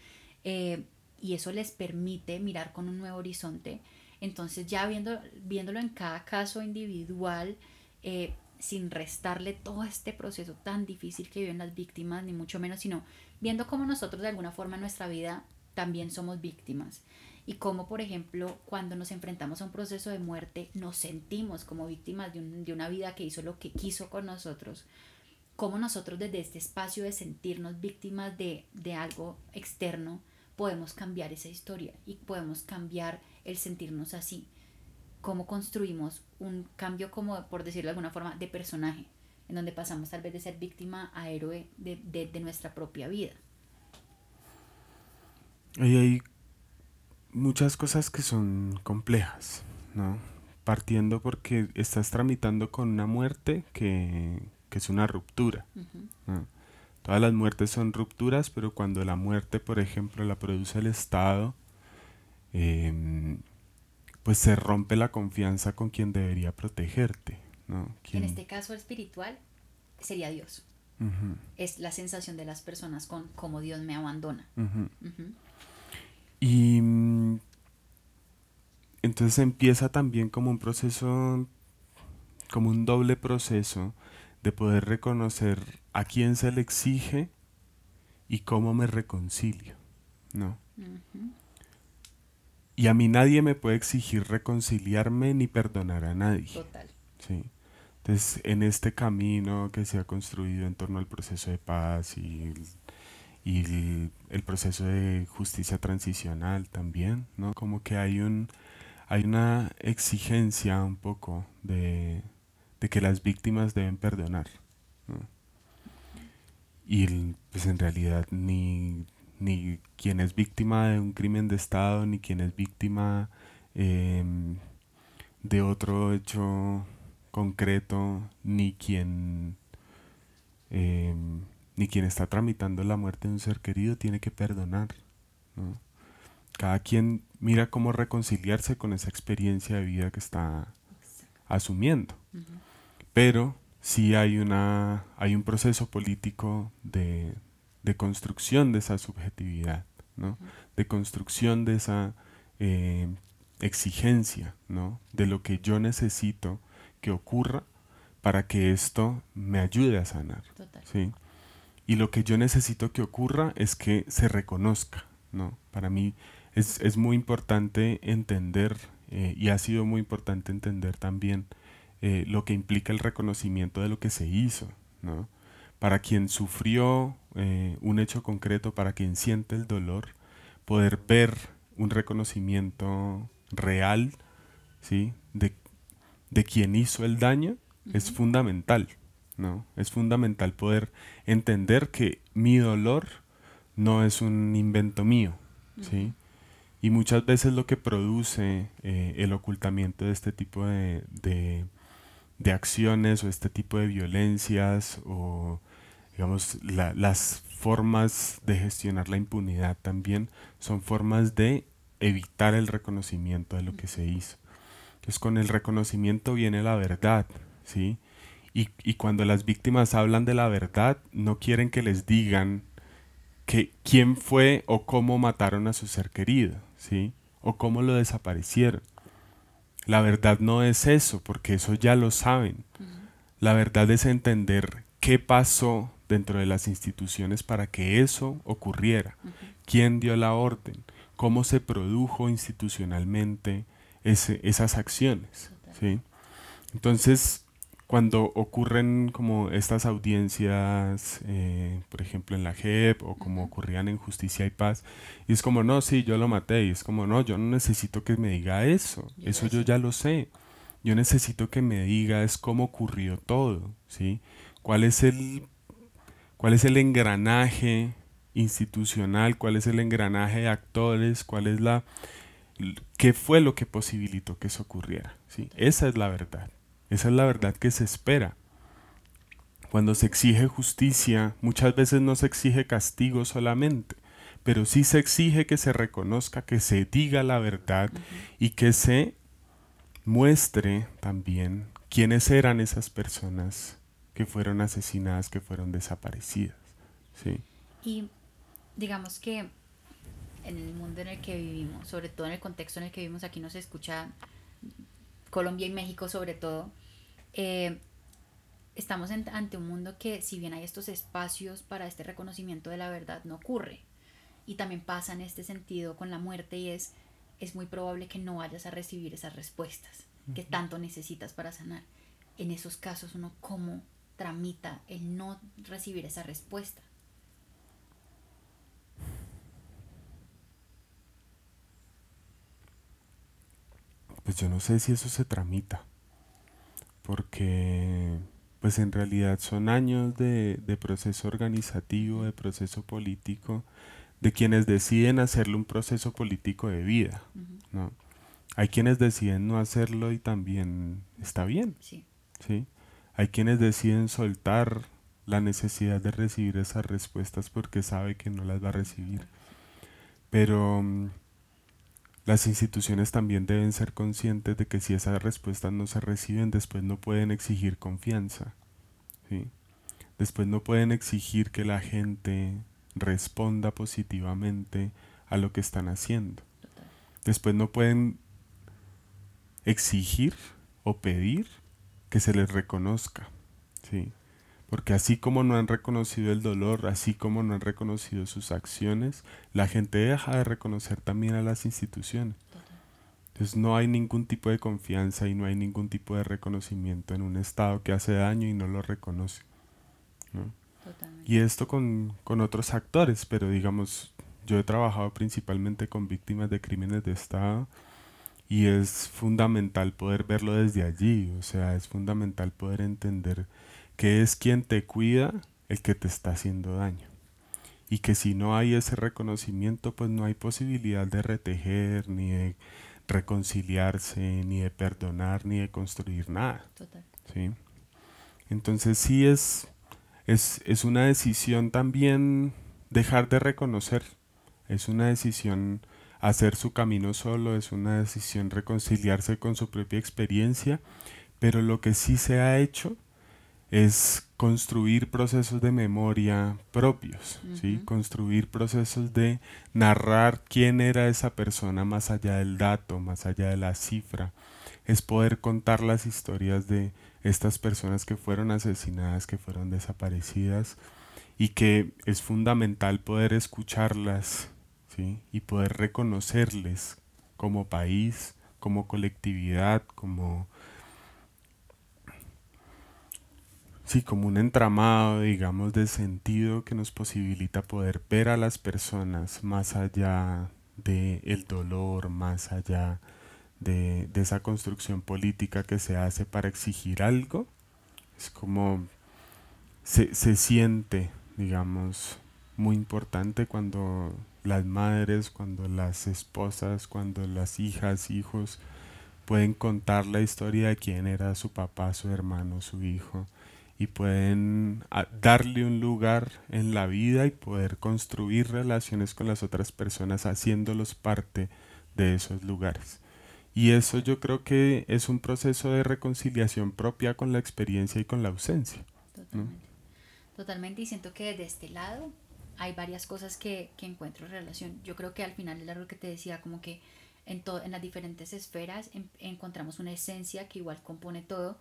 eh, y eso les permite mirar con un nuevo horizonte, entonces ya viendo, viéndolo en cada caso individual, eh, sin restarle todo este proceso tan difícil que viven las víctimas, ni mucho menos, sino viendo cómo nosotros de alguna forma en nuestra vida también somos víctimas y cómo, por ejemplo, cuando nos enfrentamos a un proceso de muerte, nos sentimos como víctimas de, de, una vida que hizo lo que quiso con nosotros, cómo nosotros desde este espacio de sentirnos víctimas de, de algo externo podemos cambiar esa historia y podemos cambiar el sentirnos así, cómo construimos un cambio como, por decirlo de alguna forma, de personaje, en donde pasamos tal vez de ser víctima a héroe de, de, de nuestra propia vida. Y hay muchas cosas que son complejas, ¿no? Partiendo porque estás tramitando con una muerte que, que es una ruptura. Uh -huh. ¿no? Todas las muertes son rupturas, pero cuando la muerte, por ejemplo, la produce el Estado, eh, pues se rompe la confianza con quien debería protegerte. ¿no? En este caso espiritual sería Dios. Uh -huh. Es la sensación de las personas con cómo Dios me abandona. Uh -huh. Y mm, entonces empieza también como un proceso, como un doble proceso de poder reconocer a quién se le exige y cómo me reconcilio, ¿no? Uh -huh. Y a mí nadie me puede exigir reconciliarme ni perdonar a nadie. Total. Sí. Entonces, en este camino que se ha construido en torno al proceso de paz y y el, proceso de justicia transicional también, ¿no? Como que hay un hay una exigencia un poco de, de que las víctimas deben perdonar. ¿no? Y pues en realidad ni, ni quien es víctima de un crimen de Estado, ni quien es víctima eh, de otro hecho concreto, ni quien, eh, ni quien está tramitando la muerte de un ser querido tiene que perdonar. ¿no? Cada quien mira cómo reconciliarse con esa experiencia de vida que está asumiendo. Uh -huh. Pero sí hay, una, hay un proceso político de, de construcción de esa subjetividad, ¿no? de construcción de esa eh, exigencia, ¿no? de lo que yo necesito que ocurra para que esto me ayude a sanar. ¿sí? Y lo que yo necesito que ocurra es que se reconozca. ¿no? Para mí es, es muy importante entender, eh, y ha sido muy importante entender también, eh, lo que implica el reconocimiento de lo que se hizo. ¿no? Para quien sufrió eh, un hecho concreto, para quien siente el dolor, poder ver un reconocimiento real ¿sí? de, de quien hizo el daño uh -huh. es fundamental. ¿No? Es fundamental poder entender que mi dolor no es un invento mío. ¿sí? Y muchas veces lo que produce eh, el ocultamiento de este tipo de, de, de, acciones o este tipo de violencias o digamos la, las formas de gestionar la impunidad también son formas de evitar el reconocimiento de lo que se hizo. Entonces con el reconocimiento viene la verdad, ¿sí? Y, y cuando las víctimas hablan de la verdad, no quieren que les digan que quién fue o cómo mataron a su ser querido, ¿sí? O cómo lo desaparecieron. La verdad no es eso, porque eso ya lo saben. Uh -huh. La verdad es entender qué pasó dentro de las instituciones para que eso ocurriera. Uh -huh. ¿Quién dio la orden? ¿Cómo se produjo institucionalmente ese, esas acciones? ¿sí? Entonces, cuando ocurren como estas audiencias, eh, por ejemplo en la JEP o como ocurrían en Justicia y Paz, y es como, no, sí, yo lo maté, y es como, no, yo no necesito que me diga eso, eso yo ya lo sé, yo necesito que me diga es cómo ocurrió todo, ¿sí? ¿Cuál es el, cuál es el engranaje institucional, cuál es el engranaje de actores, cuál es la, qué fue lo que posibilitó que eso ocurriera, ¿sí? Esa es la verdad. Esa es la verdad que se espera. Cuando se exige justicia, muchas veces no se exige castigo solamente, pero sí se exige que se reconozca, que se diga la verdad y que se muestre también quiénes eran esas personas que fueron asesinadas, que fueron desaparecidas. ¿sí? Y digamos que en el mundo en el que vivimos, sobre todo en el contexto en el que vivimos, aquí nos escucha Colombia y México sobre todo, eh, estamos ante un mundo que si bien hay estos espacios para este reconocimiento de la verdad, no ocurre. Y también pasa en este sentido con la muerte y es, es muy probable que no vayas a recibir esas respuestas que tanto necesitas para sanar. En esos casos uno cómo tramita el no recibir esa respuesta. Pues yo no sé si eso se tramita, porque pues en realidad son años de, proceso organizativo, de proceso político, de quienes deciden hacerlo un proceso político de vida, ¿no? Hay quienes deciden no hacerlo y también está bien, sí. ¿sí? Hay quienes deciden soltar la necesidad de recibir esas respuestas porque sabe que no las va a recibir. Pero mm, las instituciones también deben ser conscientes de que si esas respuestas no se reciben, después no pueden exigir confianza. ¿sí? Después no pueden exigir que la gente responda positivamente a lo que están haciendo. Después no pueden exigir o pedir que se les reconozca. ¿sí? Porque así como no han reconocido el dolor, así como no han reconocido sus acciones, la gente deja de reconocer también a las instituciones. Entonces no hay ningún tipo de confianza y no hay ningún tipo de reconocimiento en un Estado que hace daño y no lo reconoce. Y esto con, con otros actores, pero digamos, yo he trabajado principalmente con víctimas de crímenes de Estado y es fundamental poder verlo desde allí, o sea, es fundamental poder entender que es quien te cuida el que te está haciendo daño. Y que si no hay ese reconocimiento, pues no hay posibilidad de retejer, ni de reconciliarse, ni de perdonar, ni de construir nada. Total. ¿sí? Entonces sí es, es, es una decisión también dejar de reconocer, es una decisión hacer su camino solo, es una decisión reconciliarse con su propia experiencia, pero lo que sí se ha hecho es construir procesos de memoria propios, ¿sí? construir procesos de narrar quién era esa persona más allá del dato, más allá de la cifra, es poder contar las historias de estas personas que fueron asesinadas, que fueron desaparecidas y que es fundamental poder escucharlas ¿sí? y poder reconocerles como país, como colectividad, como sí, como un entramado, digamos, de sentido que nos posibilita poder ver a las personas más allá del el dolor, más allá de, de, esa construcción política que se hace para exigir algo. Es como se, se siente, digamos, muy importante cuando las madres, cuando las esposas, cuando las hijas, hijos pueden contar la historia de quién era su papá, su hermano, su hijo y pueden ah, darle un lugar en la vida y poder construir relaciones con las otras personas haciéndolos parte de esos lugares. Y eso yo creo que es un proceso de reconciliación propia con la experiencia y con la ausencia. Totalmente. Totalmente, y siento que de este lado hay varias cosas que, que encuentro en relación. Yo creo que al final es lo que te decía, como que en, en las diferentes esferas encontramos una esencia que igual compone todo.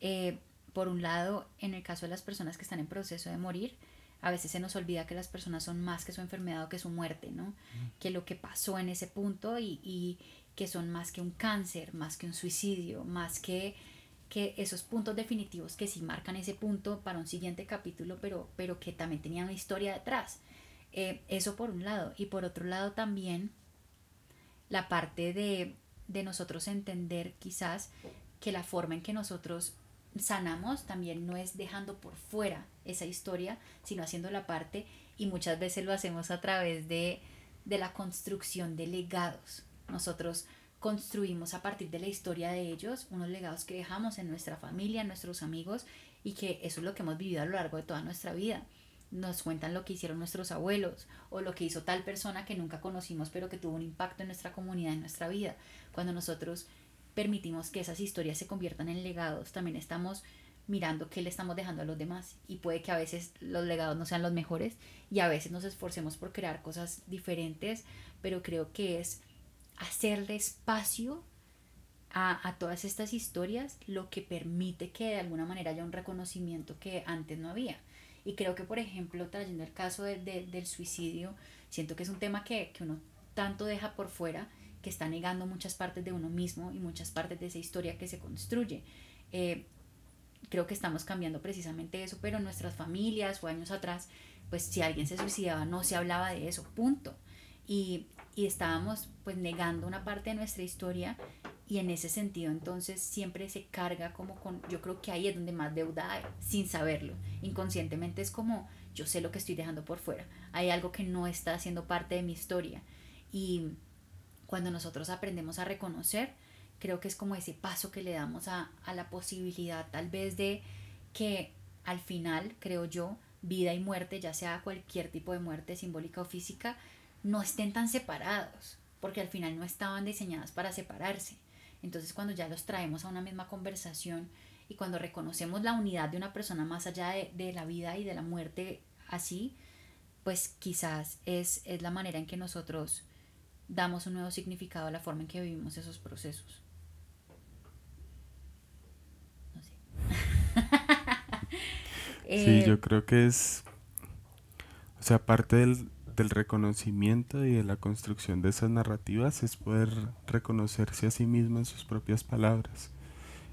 Eh, por un lado, en el caso de las personas que están en proceso de morir, a veces se nos olvida que las personas son más que su enfermedad o que su muerte, ¿no? Que lo que pasó en ese punto y, y, que son más que un cáncer, más que un suicidio, más que, que esos puntos definitivos que sí marcan ese punto para un siguiente capítulo, pero, pero que también tenían una historia detrás. Eh, eso por un lado. Y por otro lado también la parte de, de nosotros entender quizás que la forma en que nosotros sanamos también no es dejando por fuera esa historia, sino haciendo la parte y muchas veces lo hacemos a través de, de la construcción de legados. Nosotros construimos a partir de la historia de ellos unos legados que dejamos en nuestra familia, en nuestros amigos y que eso es lo que hemos vivido a lo largo de toda nuestra vida. nos cuentan lo que hicieron nuestros abuelos o lo que hizo tal persona que nunca conocimos pero que tuvo un impacto en nuestra comunidad, en nuestra vida. Cuando nosotros permitimos que esas historias se conviertan en legados, también estamos mirando qué le estamos dejando a los demás y puede que a veces los legados no sean los mejores y a veces nos esforcemos por crear cosas diferentes, pero creo que es hacerle espacio a, a, todas estas historias lo que permite que de alguna manera haya un reconocimiento que antes no había. Y creo que, por ejemplo, trayendo el caso de, del suicidio, siento que es un tema que, que uno tanto deja por fuera que está negando muchas partes de uno mismo y muchas partes de esa historia que se construye. Eh, creo que estamos cambiando precisamente eso, pero en nuestras familias o años atrás, pues si alguien se suicidaba no se hablaba de eso, punto. Y, y estábamos pues negando una parte de nuestra historia y en ese sentido entonces siempre se carga como con, yo creo que ahí es donde más deuda hay, sin saberlo. Inconscientemente es como, yo sé lo que estoy dejando por fuera, hay algo que no está haciendo parte de mi historia. Y cuando nosotros aprendemos a reconocer, creo que es como ese paso que le damos a, a la posibilidad tal vez de que al final, creo yo, vida y muerte, ya sea cualquier tipo de muerte simbólica o física, no estén tan separados, porque al final no estaban diseñadas para separarse. Entonces cuando ya los traemos a una misma conversación y cuando reconocemos la unidad de una persona más allá de, de la vida y de la muerte así, pues quizás es, es la manera en que nosotros damos un nuevo significado a la forma en que vivimos esos procesos. sí, eh, yo creo que es, o sea, parte del, del reconocimiento y de la construcción de esas narrativas es poder reconocerse a sí mismo en sus propias palabras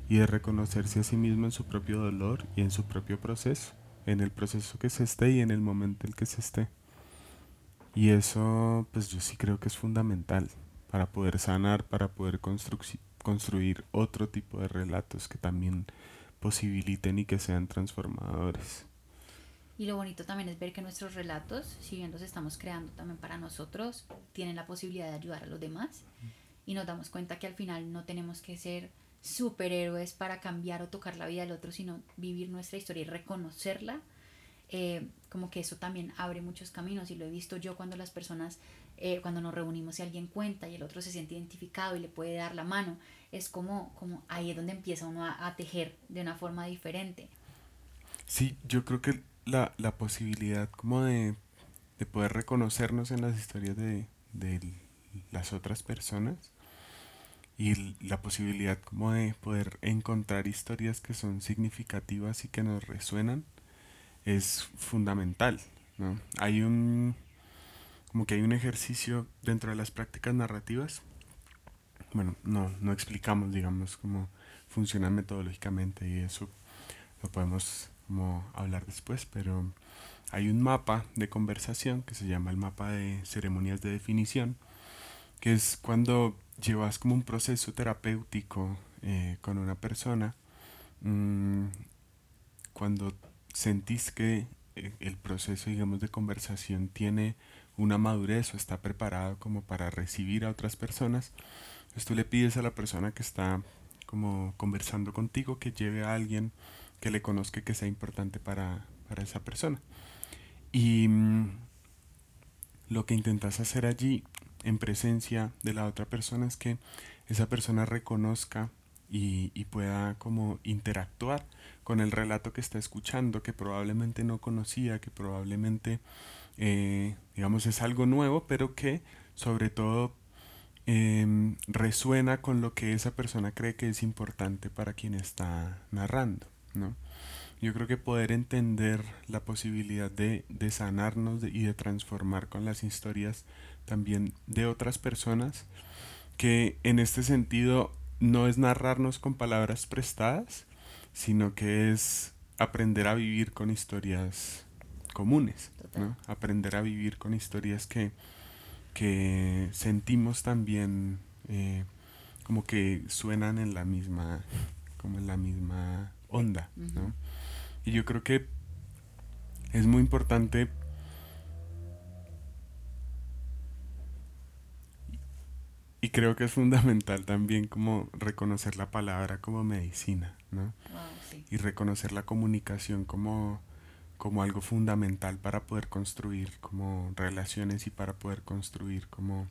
y de reconocerse a sí mismo en su propio dolor y en su propio proceso, en el proceso que se esté y en el momento en que se esté. Y eso, pues yo sí creo que es fundamental para poder sanar, para poder construir otro tipo de relatos que también posibiliten y que sean transformadores. Y lo bonito también es ver que nuestros relatos, si bien los estamos creando también para nosotros, tienen la posibilidad de ayudar a los demás. Y nos damos cuenta que al final no tenemos que ser superhéroes para cambiar o tocar la vida del otro, sino vivir nuestra historia y reconocerla eh, como que eso también abre muchos caminos y lo he visto yo cuando las personas, eh, cuando nos reunimos y alguien cuenta y el otro se siente identificado y le puede dar la mano, es como, como ahí es donde empieza uno a, tejer de una forma diferente. Sí, yo creo que la, la posibilidad como de, de, poder reconocernos en las historias de, de las otras personas y la posibilidad como de poder encontrar historias que son significativas y que nos resuenan es fundamental. ¿no? Hay un como que hay un ejercicio dentro de las prácticas narrativas. Bueno, no, no explicamos, digamos, cómo funciona metodológicamente y eso lo podemos como hablar después, pero hay un mapa de conversación que se llama el mapa de ceremonias de definición, que es cuando llevas como un proceso terapéutico eh, con una persona, mmm, cuando sentís que eh, el proceso, digamos, de conversación tiene una madurez o está preparado como para recibir a otras personas, pues tú le pides a la persona que está como conversando contigo que lleve a alguien que le conozca que sea importante para, para esa persona. Y mm, lo que intentas hacer allí en presencia de la otra persona es que esa persona reconozca y, y pueda como interactuar con el relato que está escuchando, que probablemente no conocía, que probablemente, eh, digamos, es algo nuevo, pero que sobre todo em, resuena con lo que esa persona cree que es importante para quien está narrando, ¿no? Yo creo que poder entender la posibilidad de, de sanarnos y de transformar con las historias también de otras personas, que en este sentido no es narrarnos con palabras prestadas, sino que es aprender a vivir con historias comunes, ¿no? aprender a vivir con historias que, que sentimos también eh, como que suenan en la misma, como en la misma onda, ¿no? Y yo creo que es muy importante y creo que es fundamental también como reconocer la palabra como medicina, ¿no? y reconocer la comunicación como, como algo fundamental para poder construir como relaciones y para poder construir como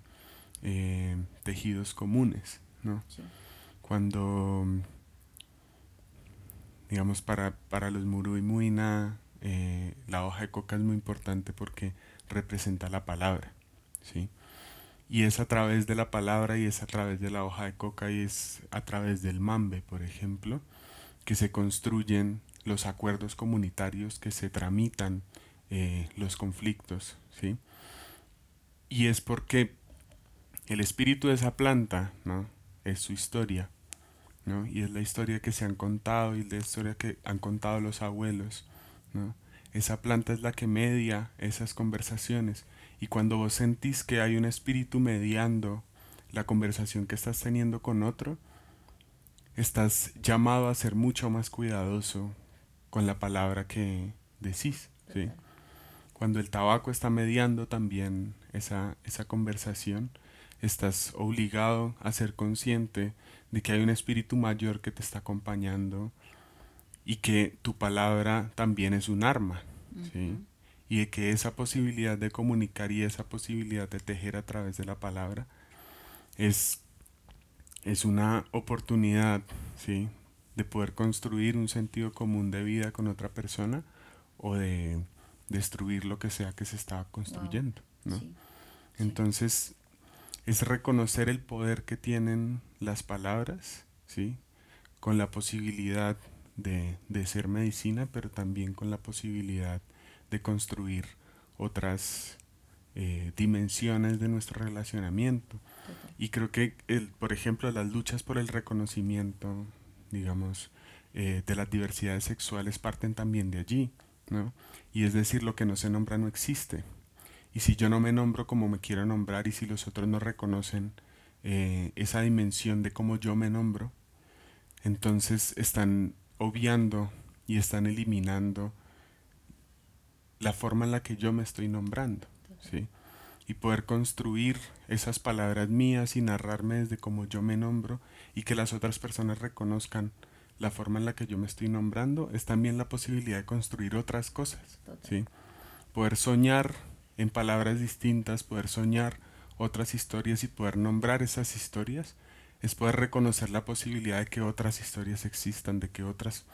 eh, tejidos comunes, ¿no? Cuando, digamos, para, para los Muru y Muina, eh, la hoja de coca es muy importante porque representa la palabra, ¿sí? Y es a través de la palabra y es a través de la hoja de coca y es a través del mambe, por ejemplo, que se construyen los acuerdos comunitarios, que se tramitan eh, los conflictos, ¿sí? Y es porque el espíritu de esa planta, ¿no? Es su historia, ¿no? Y es la historia que se han contado y la historia que han contado los abuelos, ¿no? Esa planta es la que media esas conversaciones. Y cuando vos sentís que hay un espíritu mediando la conversación que estás teniendo con otro, estás llamado a ser mucho más cuidadoso con la palabra que decís. ¿sí? Cuando el tabaco está mediando también esa, esa conversación, estás obligado a ser consciente de que hay un espíritu mayor que te está acompañando y que tu palabra también es un arma. ¿sí? Y de que esa posibilidad de comunicar y esa posibilidad de tejer a través de la palabra es, es una oportunidad ¿sí? de poder construir un sentido común de vida con otra persona o de destruir lo que sea que se estaba construyendo. ¿no? Entonces, es reconocer el poder que tienen las palabras, ¿sí? con la posibilidad de, de, ser medicina, pero también con la posibilidad de construir otras eh, dimensiones de nuestro relacionamiento. Y creo que, el, por ejemplo, las luchas por el reconocimiento digamos, eh, de las diversidades sexuales parten también de allí, ¿no? Y es decir, lo que no se nombra no existe. Y si yo no me nombro como me quiero nombrar y si los otros no reconocen eh, esa dimensión de cómo yo me nombro, entonces están obviando y están eliminando la forma en la que yo me estoy nombrando, ¿sí? Y poder construir esas palabras mías y narrarme desde cómo yo me nombro y que las otras personas reconozcan la forma en la que yo me estoy nombrando, es también la posibilidad de construir otras cosas. ¿sí? Poder soñar en palabras distintas, poder soñar otras historias y poder nombrar esas historias, es poder reconocer la posibilidad de que otras historias existan, de que otras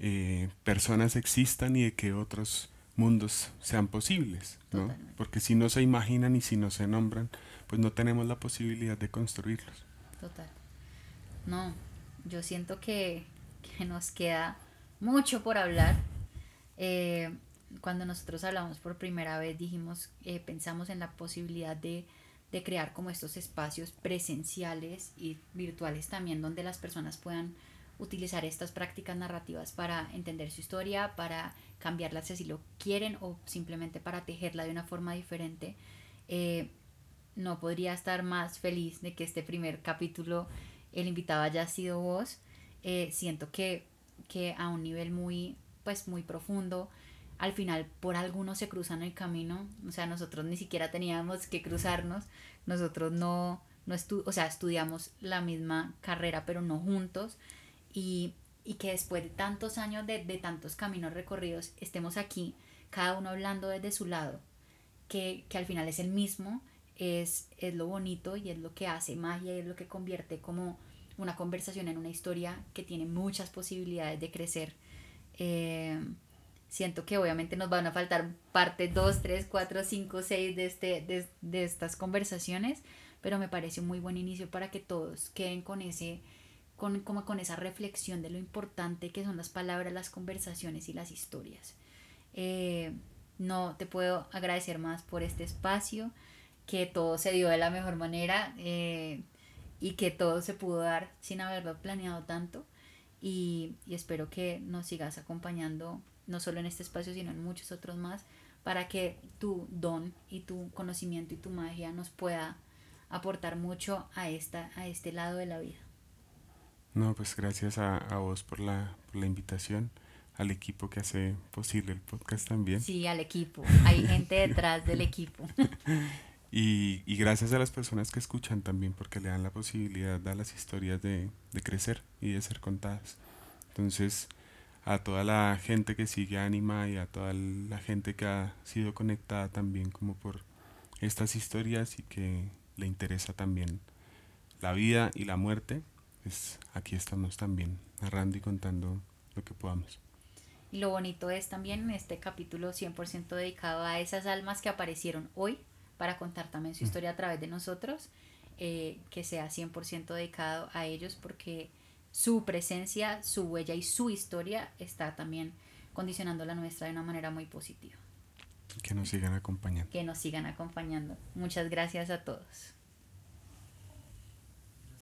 eh, personas existan y de que otros mundos sean posibles, ¿no? Porque si no se imaginan y si no se nombran, pues no tenemos la posibilidad de construirlos. Total. No, yo siento que, nos queda mucho por hablar. Eh, cuando nosotros hablamos por primera vez, dijimos, eh, pensamos en la posibilidad de, de, crear como estos espacios presenciales y virtuales también, donde las personas puedan utilizar estas prácticas narrativas para entender su historia, para cambiarla si así lo quieren o simplemente para tejerla de una forma diferente. Eh, no podría estar más feliz de que este primer capítulo el invitado haya sido vos, eh, siento que, que a un nivel muy, pues muy profundo, al final por algunos se cruzan el camino, o sea, nosotros ni siquiera teníamos que cruzarnos, nosotros no, no o sea, estudiamos la misma carrera, pero no juntos, y, y que después de tantos años, de, de, tantos caminos recorridos, estemos aquí, cada uno hablando desde su lado, que, que al final es el mismo, es, es lo bonito y es lo que hace magia y es lo que convierte como una conversación en una historia que tiene muchas posibilidades de crecer. Eh, siento que obviamente nos van a faltar parte 2, 3, 4, 5, 6 de, este, de, de, estas conversaciones, pero me parece un muy buen inicio para que todos queden con ese con, como con esa reflexión de lo importante que son las palabras, las conversaciones y las historias. Eh, no te puedo agradecer más por este espacio, que todo se dio de la mejor manera. Eh, y que todo se pudo dar sin haberlo planeado tanto. Y, espero que nos sigas acompañando, no solo en este espacio, sino en muchos otros más, para que tu don y tu conocimiento y tu magia nos pueda aportar mucho a, esta, a este lado de la vida. No, pues gracias a, a vos por la, por la invitación, al equipo que hace posible el podcast también. Sí, al equipo. Hay gente detrás del equipo. Y, y, gracias a las personas que escuchan también, porque le dan la posibilidad a las historias de, de crecer y de ser contadas. Entonces, a toda la gente que sigue Anima y a toda la gente que ha sido conectada también como por estas historias y que le interesa también la vida y la muerte, pues aquí estamos también narrando y contando lo que podamos. Lo bonito es también este capítulo 100% dedicado a esas almas que aparecieron hoy para contar también su mm. historia a través de nosotros, eh, que sea 100% dedicado a ellos porque su presencia, su huella y su historia está también condicionando la nuestra de una manera muy positiva. Que nos sigan acompañando. Que nos sigan acompañando. Muchas gracias a todos.